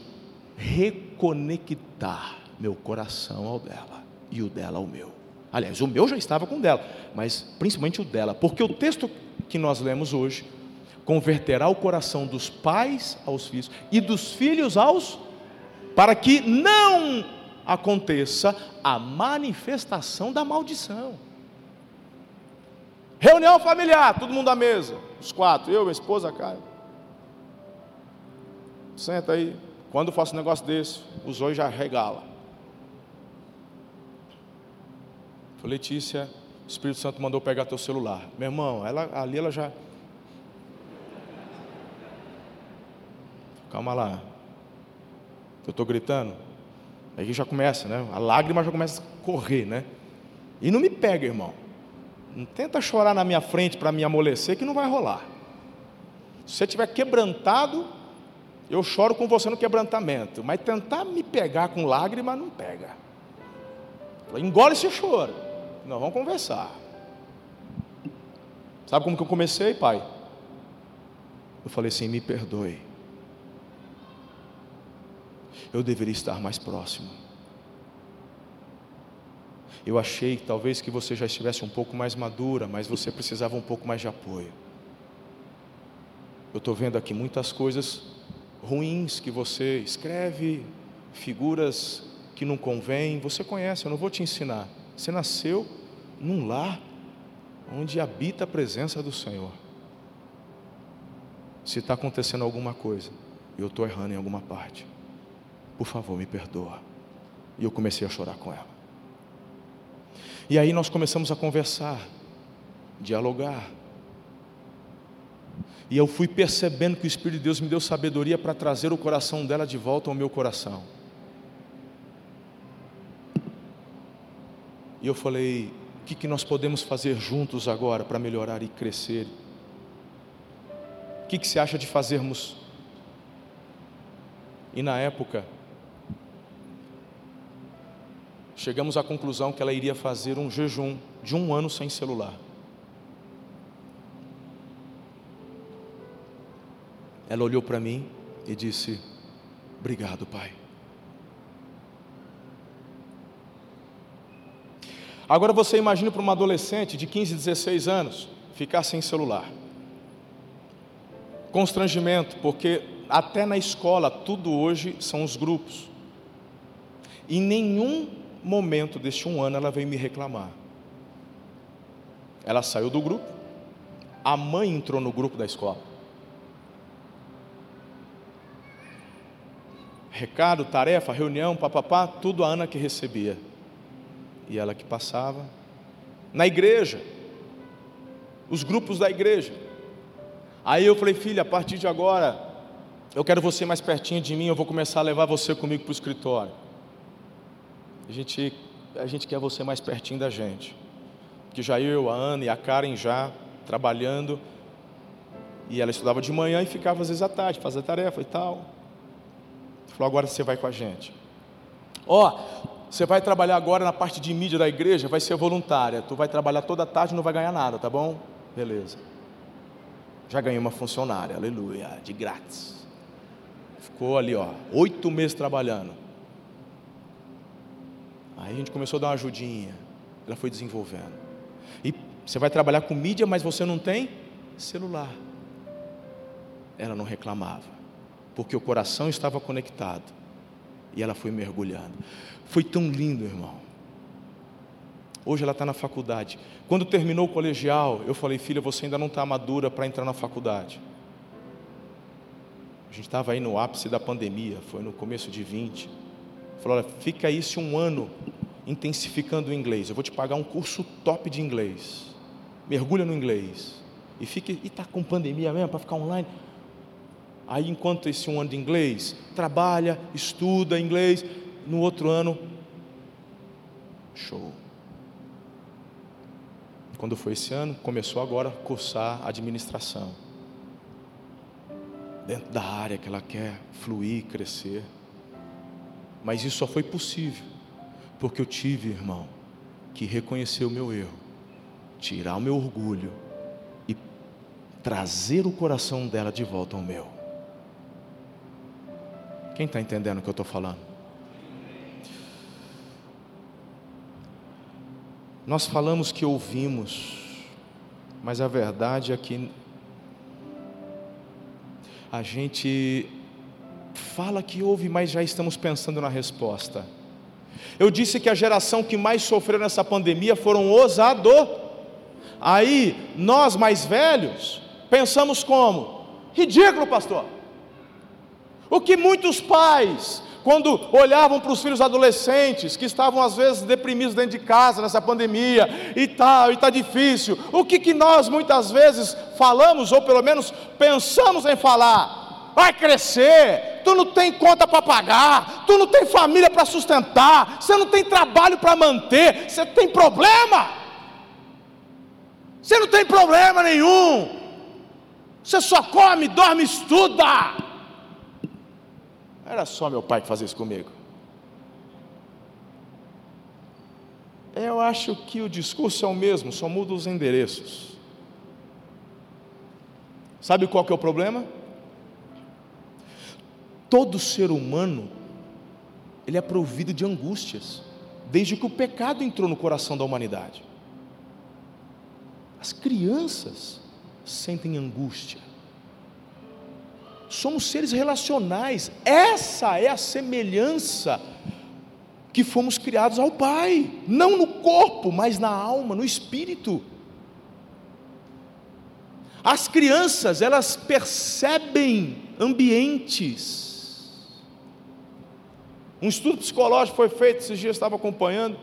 reconectar meu coração ao dela e o dela ao meu. Aliás, o meu já estava com o dela, mas principalmente o dela, porque o texto que nós lemos hoje converterá o coração dos pais aos filhos e dos filhos aos para que não aconteça a manifestação da maldição. Reunião familiar, todo mundo à mesa. Os quatro, eu, minha esposa, Caio. Senta aí. Quando eu faço um negócio desse, os olhos já regala. Falei, Letícia, o Espírito Santo mandou pegar teu celular. Meu irmão, ela, ali ela já. Calma lá. Eu estou gritando. Aí já começa, né? A lágrima já começa a correr, né? E não me pega, irmão. Não tenta chorar na minha frente para me amolecer, que não vai rolar. Se você estiver quebrantado, eu choro com você no quebrantamento. Mas tentar me pegar com lágrima, não pega. Engole esse choro. Nós vamos conversar. Sabe como que eu comecei, pai? Eu falei assim: me perdoe. Eu deveria estar mais próximo. Eu achei talvez que você já estivesse um pouco mais madura, mas você precisava um pouco mais de apoio. Eu estou vendo aqui muitas coisas ruins que você escreve, figuras que não convêm, você conhece, eu não vou te ensinar. Você nasceu num lar onde habita a presença do Senhor. Se está acontecendo alguma coisa, eu estou errando em alguma parte, por favor, me perdoa. E eu comecei a chorar com ela. E aí nós começamos a conversar, dialogar. E eu fui percebendo que o Espírito de Deus me deu sabedoria para trazer o coração dela de volta ao meu coração. E eu falei: o que, que nós podemos fazer juntos agora para melhorar e crescer? O que, que você acha de fazermos? E na época, chegamos à conclusão que ela iria fazer um jejum de um ano sem celular. Ela olhou para mim e disse: Obrigado, Pai. Agora você imagina para uma adolescente de 15, 16 anos ficar sem celular. Constrangimento, porque até na escola tudo hoje são os grupos. Em nenhum momento deste um ano ela veio me reclamar. Ela saiu do grupo, a mãe entrou no grupo da escola. Recado, tarefa, reunião, papapá, tudo a Ana que recebia. E ela que passava. Na igreja, os grupos da igreja. Aí eu falei, filha, a partir de agora, eu quero você mais pertinho de mim, eu vou começar a levar você comigo para o escritório. A gente, a gente quer você mais pertinho da gente. Que já eu, a Ana e a Karen já trabalhando. E ela estudava de manhã e ficava às vezes à tarde, fazia tarefa e tal. Falou, agora você vai com a gente. Ó, oh, você vai trabalhar agora na parte de mídia da igreja, vai ser voluntária. Tu vai trabalhar toda a tarde e não vai ganhar nada, tá bom? Beleza. Já ganhei uma funcionária, aleluia, de grátis. Ficou ali, ó, oito meses trabalhando. Aí a gente começou a dar uma ajudinha. Ela foi desenvolvendo. E você vai trabalhar com mídia, mas você não tem celular. Ela não reclamava, porque o coração estava conectado. E ela foi mergulhando. Foi tão lindo, irmão. Hoje ela está na faculdade. Quando terminou o colegial, eu falei, filha, você ainda não está madura para entrar na faculdade. A gente estava aí no ápice da pandemia, foi no começo de 20. Falou: olha, fica aí se um ano intensificando o inglês. Eu vou te pagar um curso top de inglês. Mergulha no inglês. E fique, e está com pandemia mesmo para ficar online. Aí, enquanto esse um de inglês, trabalha, estuda inglês. No outro ano, show. Quando foi esse ano, começou agora a cursar administração. Dentro da área que ela quer fluir, crescer. Mas isso só foi possível porque eu tive, irmão, que reconhecer o meu erro, tirar o meu orgulho e trazer o coração dela de volta ao meu. Quem está entendendo o que eu estou falando? Nós falamos que ouvimos, mas a verdade é que a gente fala que ouve, mas já estamos pensando na resposta. Eu disse que a geração que mais sofreu nessa pandemia foram os ador. Aí, nós mais velhos, pensamos como? Ridículo, pastor. O que muitos pais, quando olhavam para os filhos adolescentes, que estavam às vezes deprimidos dentro de casa nessa pandemia e tal, e está difícil, o que, que nós muitas vezes falamos, ou pelo menos pensamos em falar? Vai crescer, tu não tem conta para pagar, tu não tem família para sustentar, você não tem trabalho para manter, você tem problema. Você não tem problema nenhum. Você só come, dorme, estuda. Era só meu pai que fazia isso comigo. Eu acho que o discurso é o mesmo, só muda os endereços. Sabe qual que é o problema? todo ser humano ele é provido de angústias. desde que o pecado entrou no coração da humanidade. As crianças sentem angústia. Somos seres relacionais. Essa é a semelhança que fomos criados ao Pai, não no corpo, mas na alma, no espírito. As crianças, elas percebem ambientes. Um estudo psicológico foi feito, esses dias eu estava acompanhando.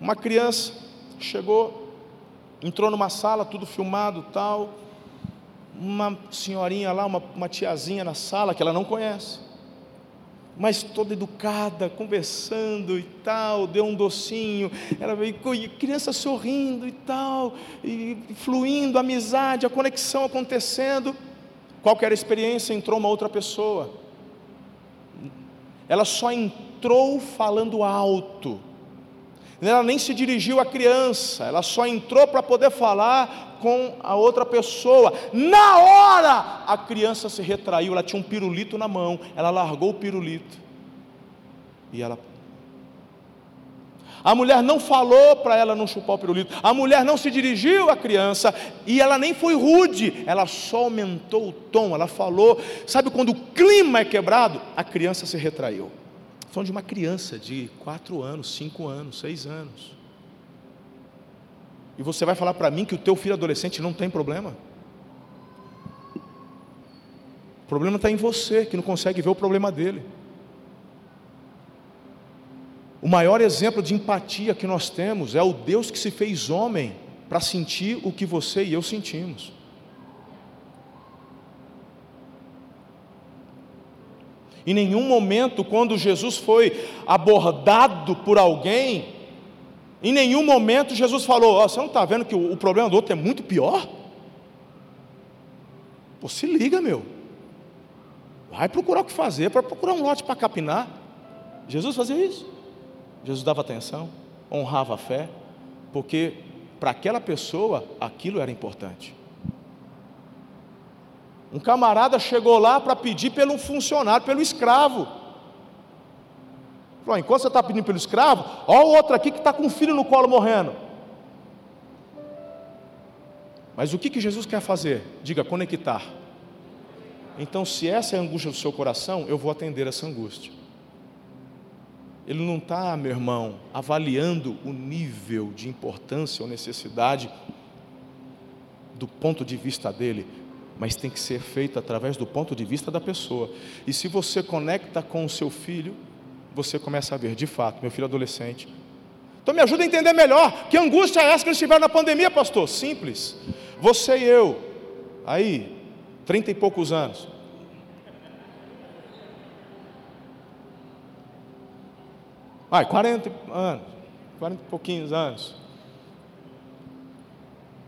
Uma criança chegou, entrou numa sala, tudo filmado, tal. Uma senhorinha lá, uma, uma tiazinha na sala que ela não conhece mas toda educada, conversando e tal, deu um docinho, ela veio, criança sorrindo e tal, e fluindo, a amizade, a conexão acontecendo. Qualquer experiência, entrou uma outra pessoa. Ela só entrou falando alto. Ela nem se dirigiu à criança, ela só entrou para poder falar com a outra pessoa. Na hora, a criança se retraiu, ela tinha um pirulito na mão, ela largou o pirulito. E ela. A mulher não falou para ela não chupar o pirulito, a mulher não se dirigiu à criança e ela nem foi rude, ela só aumentou o tom, ela falou. Sabe quando o clima é quebrado? A criança se retraiu. Falando de uma criança de 4 anos, 5 anos, 6 anos. E você vai falar para mim que o teu filho adolescente não tem problema? O problema está em você, que não consegue ver o problema dele. O maior exemplo de empatia que nós temos é o Deus que se fez homem para sentir o que você e eu sentimos. Em nenhum momento, quando Jesus foi abordado por alguém, em nenhum momento Jesus falou: oh, Você não está vendo que o, problema do outro é muito pior? Pô, se liga, meu. Vai procurar o que fazer, para procurar um lote para capinar. Jesus fazia isso. Jesus dava atenção, honrava a fé, porque para aquela pessoa aquilo era importante. Um camarada chegou lá para pedir pelo funcionário, pelo escravo. Falou, enquanto você está pedindo pelo escravo, olha o outro aqui que está com um filho no colo morrendo. Mas o que, que Jesus quer fazer? Diga, conectar. Então, se essa é a angústia do seu coração, eu vou atender essa angústia. Ele não está, meu irmão, avaliando o nível de importância ou necessidade do ponto de vista dele, mas tem que ser feito através do ponto de vista da pessoa. E se você conecta com o seu filho, você começa a ver, de fato, meu filho adolescente. Então me ajuda a entender melhor. Que angústia é essa que eles tiveram na pandemia, pastor? Simples. Você e eu, aí, trinta e poucos anos. Ai, quarenta anos, quarenta e pouquinhos anos.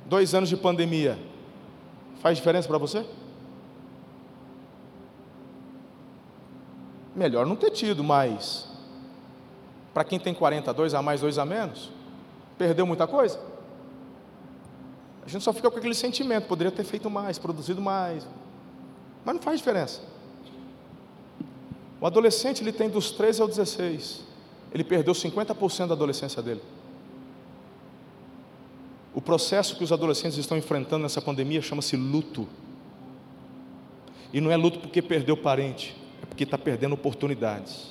Dois anos de pandemia. Faz diferença para você? Melhor não ter tido, mas para quem tem 42 a mais, 2 a menos, perdeu muita coisa? A gente só fica com aquele sentimento, poderia ter feito mais, produzido mais. Mas não faz diferença. O adolescente ele tem dos 13 aos 16. Ele perdeu 50% da adolescência dele. O processo que os adolescentes estão enfrentando nessa pandemia chama-se luto. E não é luto porque perdeu parente, é porque está perdendo oportunidades.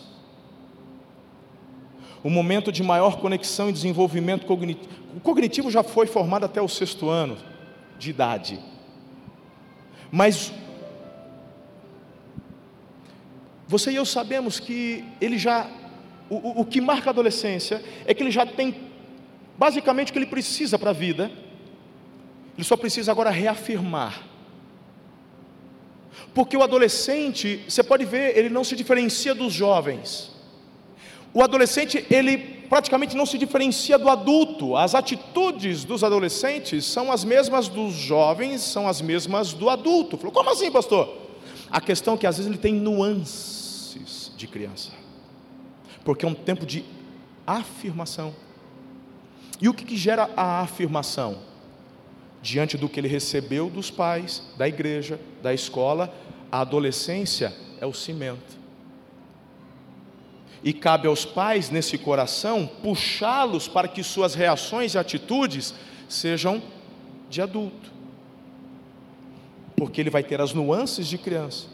O momento de maior conexão e desenvolvimento cognitivo. O cognitivo já foi formado até o sexto ano de idade. Mas você e eu sabemos que ele já. O, o que marca a adolescência é que ele já tem basicamente o que ele precisa para a vida. Ele só precisa agora reafirmar porque o adolescente, você pode ver, ele não se diferencia dos jovens. O adolescente, ele praticamente não se diferencia do adulto. As atitudes dos adolescentes são as mesmas dos jovens, são as mesmas do adulto. Falou, como assim, pastor? A questão é que às vezes ele tem nuances de criança. Porque é um tempo de afirmação. E o que, que gera a afirmação? diante do que ele recebeu dos pais, da igreja, da escola, a adolescência é o cimento. E cabe aos pais, nesse coração, puxá-los para que suas reações e atitudes sejam de adulto. Porque ele vai ter as nuances de criança.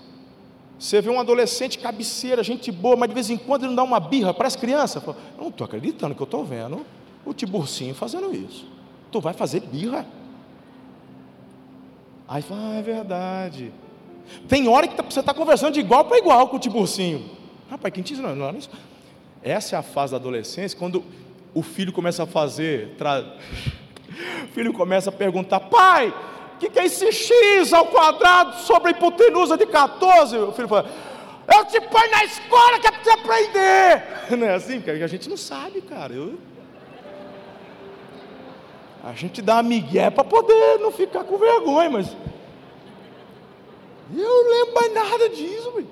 Você vê um adolescente cabeceira, gente boa, mas de vez em quando ele não dá uma birra para as crianças. Fala, não estou acreditando que eu estou vendo o Tiburcinho fazendo isso. Tu vai fazer birra. Aí fala, ah, é verdade. Tem hora que tá, você está conversando de igual para igual com o Tiburcinho. Rapaz, quem te ensinou? Não, não, essa é a fase da adolescência, quando o filho começa a fazer. Tra... O *laughs* filho começa a perguntar: pai, o que, que, é esse x ao quadrado sobre a hipotenusa de 14? O filho fala: eu te ponho na escola que é para você aprender. *laughs* Não é assim, cara? A gente não sabe, cara. Eu... A gente dá migué para poder não ficar com vergonha, mas. Eu não lembro mais nada disso, velho.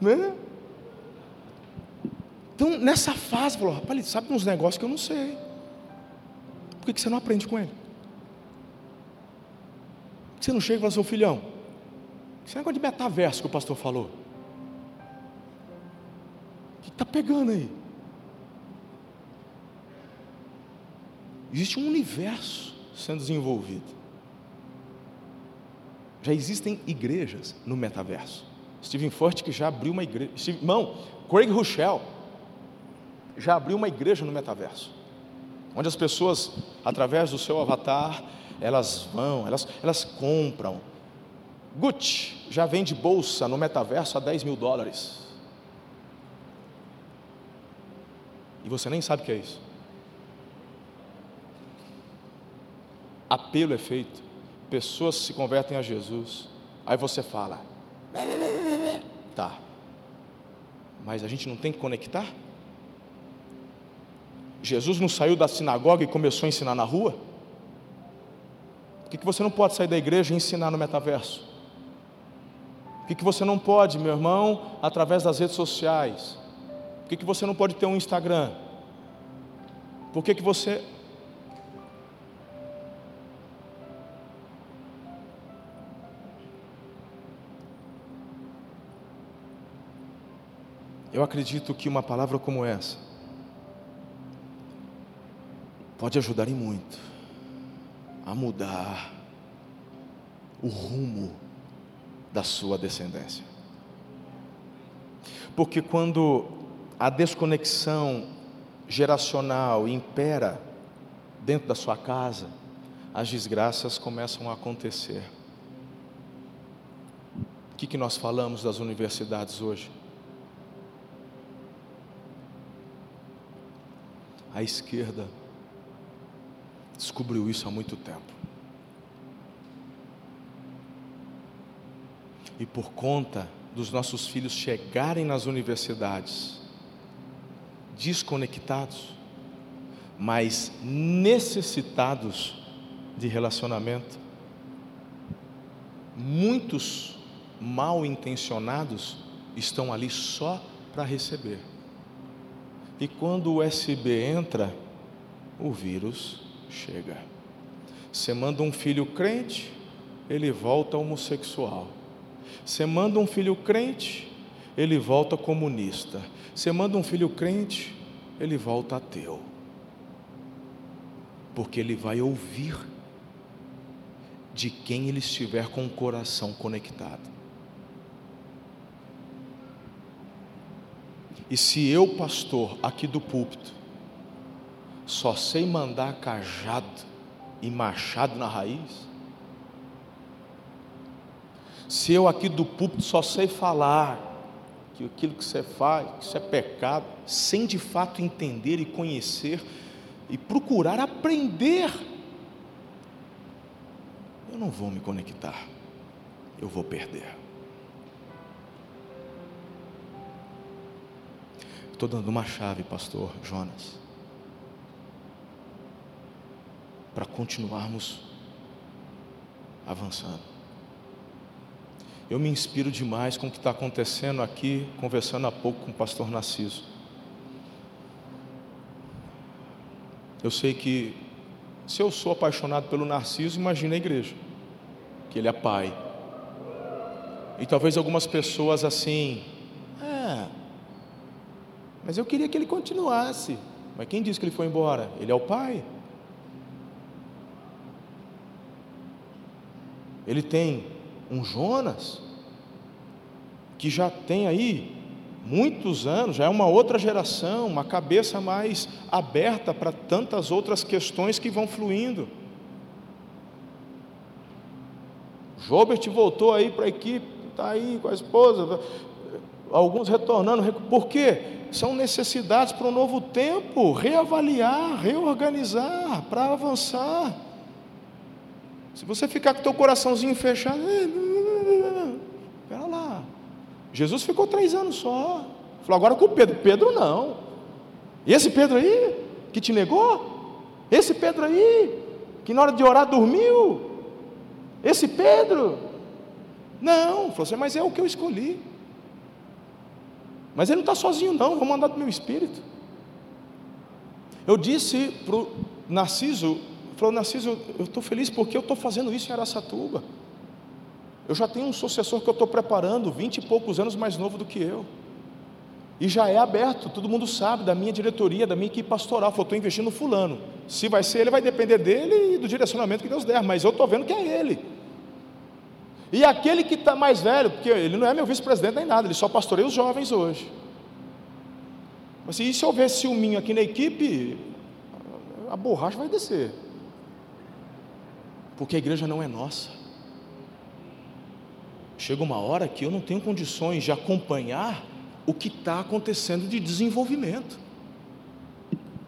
Né? Então, nessa fase, falou, rapaz, ele sabe uns negócios que eu não sei. Por que, que você não aprende com ele? Por que você não chega e fala, seu filhão, esse negócio de metaverso que o pastor falou. O que está pegando aí? Existe um universo sendo desenvolvido. Já existem igrejas no metaverso. Stephen Furtick já abriu uma igreja. Irmão, Craig Rochelle já abriu uma igreja no metaverso. Onde as pessoas, através do seu avatar, elas vão, elas, elas compram. Gucci já vende bolsa no metaverso a 10 mil dólares. E você nem sabe o que é isso. Apelo é feito, pessoas se convertem a Jesus. Aí você fala, Tá. Mas a gente não tem que conectar? Jesus não saiu da sinagoga e começou a ensinar na rua? Por que, que você não pode sair da igreja e ensinar no metaverso? Por que, que você não pode, meu irmão, através das redes sociais? Por que, que você não pode ter um Instagram? Por que, que você Eu acredito que uma palavra como essa pode ajudar em muito a mudar o rumo da sua descendência. Porque quando a desconexão geracional impera dentro da sua casa, as desgraças começam a acontecer. O que, que nós falamos das universidades hoje? A esquerda descobriu isso há muito tempo. E por conta dos nossos filhos chegarem nas universidades desconectados, mas necessitados de relacionamento, muitos mal intencionados estão ali só para receber. E quando o USB entra, o vírus chega. Você manda um filho crente, ele volta homossexual. Você manda um filho crente, ele volta comunista. Você manda um filho crente, ele volta ateu. Porque ele vai ouvir de quem ele estiver com o coração conectado. E se eu, pastor, aqui do púlpito, só sei mandar cajado e machado na raiz, se eu aqui do púlpito só sei falar que aquilo que você faz, que isso é pecado, sem de fato entender e conhecer e procurar aprender, eu não vou me conectar, eu vou perder. Estou dando uma chave, pastor Jonas, para continuarmos avançando. Eu me inspiro demais com o que está acontecendo aqui, conversando há pouco com o pastor Narciso. Eu sei que, se eu sou apaixonado pelo Narciso, imagina a igreja, que ele é pai. E talvez algumas pessoas assim, Mas eu queria que ele continuasse. Mas quem disse que ele foi embora? Ele é o pai. Ele tem um Jonas que já tem aí muitos anos, já é uma outra geração, uma cabeça mais aberta para tantas outras questões que vão fluindo. Jobert voltou aí para a equipe, está aí com a esposa, alguns retornando, por quê? São necessidades para um novo tempo, reavaliar, reorganizar, para avançar. Se você ficar com o teu coraçãozinho fechado, espera lá. Jesus ficou três anos só. Falou, agora com Pedro. Pedro não. E esse Pedro aí, que te negou? Esse Pedro aí, que na hora de orar dormiu? Esse Pedro? Não, falou assim, mas é o que eu escolhi. Mas ele não está sozinho, não, vou mandar do meu espírito. Eu disse para o Narciso, falou, Narciso, eu estou feliz porque eu estou fazendo isso em Araçatuba. Eu já tenho um sucessor que eu estou preparando, vinte e poucos anos mais novo do que eu. E já é aberto, todo mundo sabe, da minha diretoria, da minha equipe pastoral. Falou, estou investindo no fulano. Se vai ser ele, vai depender dele e do direcionamento que Deus der, mas eu estou vendo que é ele. E aquele que está mais velho, porque ele não é meu vice-presidente nem nada, ele só pastoreia os jovens hoje. Mas e se houver ciúminho aqui na equipe, a borracha vai descer. Porque a igreja não é nossa. Chega uma hora que eu não tenho condições de acompanhar o que está acontecendo de desenvolvimento.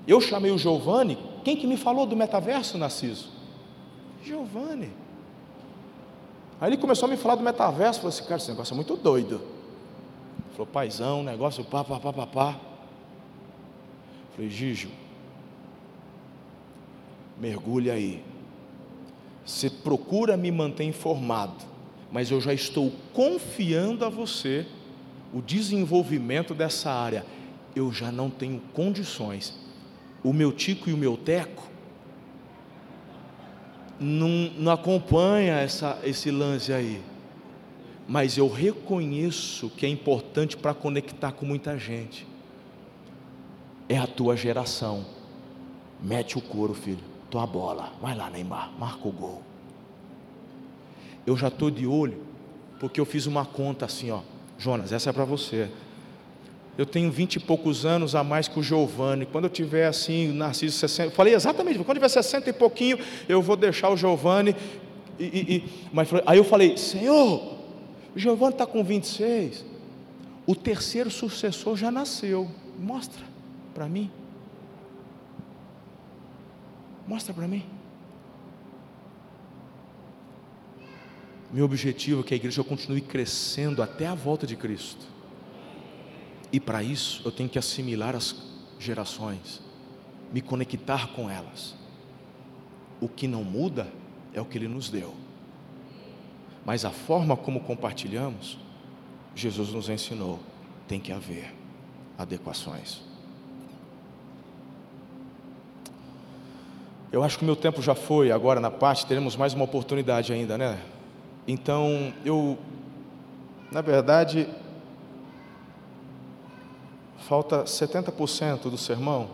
Eu chamei o Giovanni, quem que me falou do metaverso, Narciso? Giovanni. Aí ele começou a me falar do metaverso, falou assim, cara, esse negócio é muito doido. Falou, paizão, negócio pá, pá, pá, pá, pá. Falei, Gijo, mergulha aí. Você procura me manter informado, mas eu já estou confiando a você o desenvolvimento dessa área. Eu já não tenho condições. O meu tico e o meu teco não, não acompanha essa, esse lance aí. Mas eu reconheço que é importante para conectar com muita gente. É a tua geração. Mete o couro, filho. Tua bola. Vai lá, Neymar. Marca o gol. Eu já estou de olho, porque eu fiz uma conta assim, ó. Jonas, essa é para você eu tenho vinte e poucos anos a mais que o Giovanni. Quando eu tiver assim, Narciso 60, falei exatamente, quando tiver 60 e pouquinho, eu vou deixar o Giovanni. E, e, e, mas, aí eu falei, Senhor, o Giovanni está com 26. O terceiro sucessor já nasceu. Mostra para mim. Mostra para mim. Meu objetivo é que a igreja continue crescendo até a volta de Cristo. E para isso eu tenho que assimilar as gerações, me conectar com elas. O que não muda é o que Ele nos deu. Mas a forma como compartilhamos, Jesus nos ensinou, tem que haver adequações. Eu acho que o meu tempo já foi, agora na parte teremos mais uma oportunidade ainda, né? Então, eu, na verdade, Falta 70% do sermão.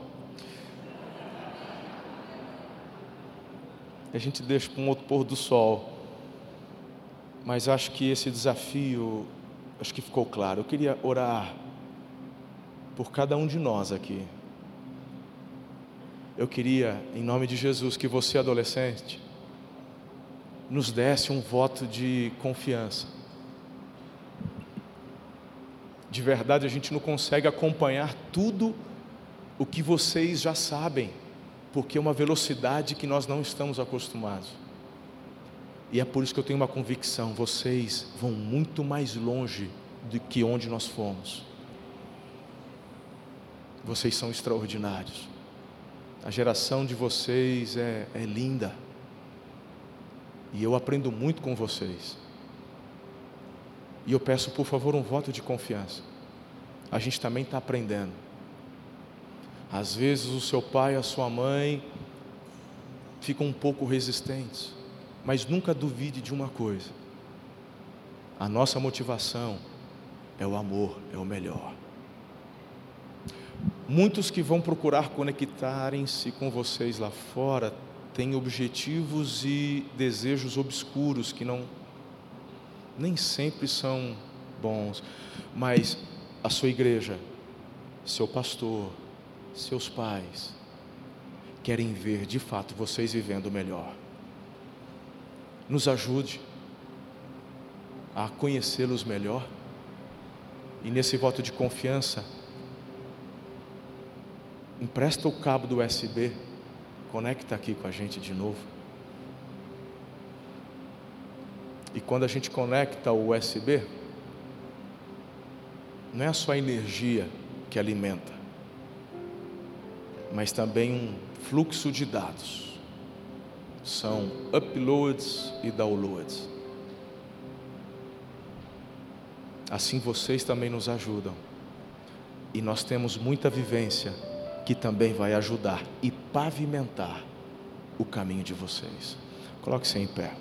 A gente deixa para um outro pôr do sol. Mas acho que esse desafio, acho que ficou claro. Eu queria orar por cada um de nós aqui. Eu queria, em nome de Jesus, que você, adolescente, nos desse um voto de confiança de verdade a gente não consegue acompanhar tudo o que vocês já sabem, porque é uma velocidade que nós não estamos acostumados. E é por isso que eu tenho uma convicção: vocês vão muito mais longe do que onde nós fomos. Vocês são extraordinários. A geração de vocês é, é linda. E eu aprendo muito com vocês. E eu peço, por favor, um voto de confiança. A gente também está aprendendo. Às vezes o seu pai, a sua mãe ficam um pouco resistentes, mas nunca duvide de uma coisa: a nossa motivação é o amor, é o melhor. Muitos que vão procurar conectarem-se com vocês lá fora têm objetivos e desejos obscuros que não nem sempre são bons, mas a sua igreja, seu pastor, seus pais querem ver de fato vocês vivendo melhor. Nos ajude a conhecê-los melhor e nesse voto de confiança empresta o cabo do USB, conecta aqui com a gente de novo. E quando a gente conecta o USB, não é só a energia que alimenta, mas também um fluxo de dados. São uploads e downloads. Assim vocês também nos ajudam. E nós temos muita vivência que também vai ajudar e pavimentar o caminho de vocês. Coloque-se em pé.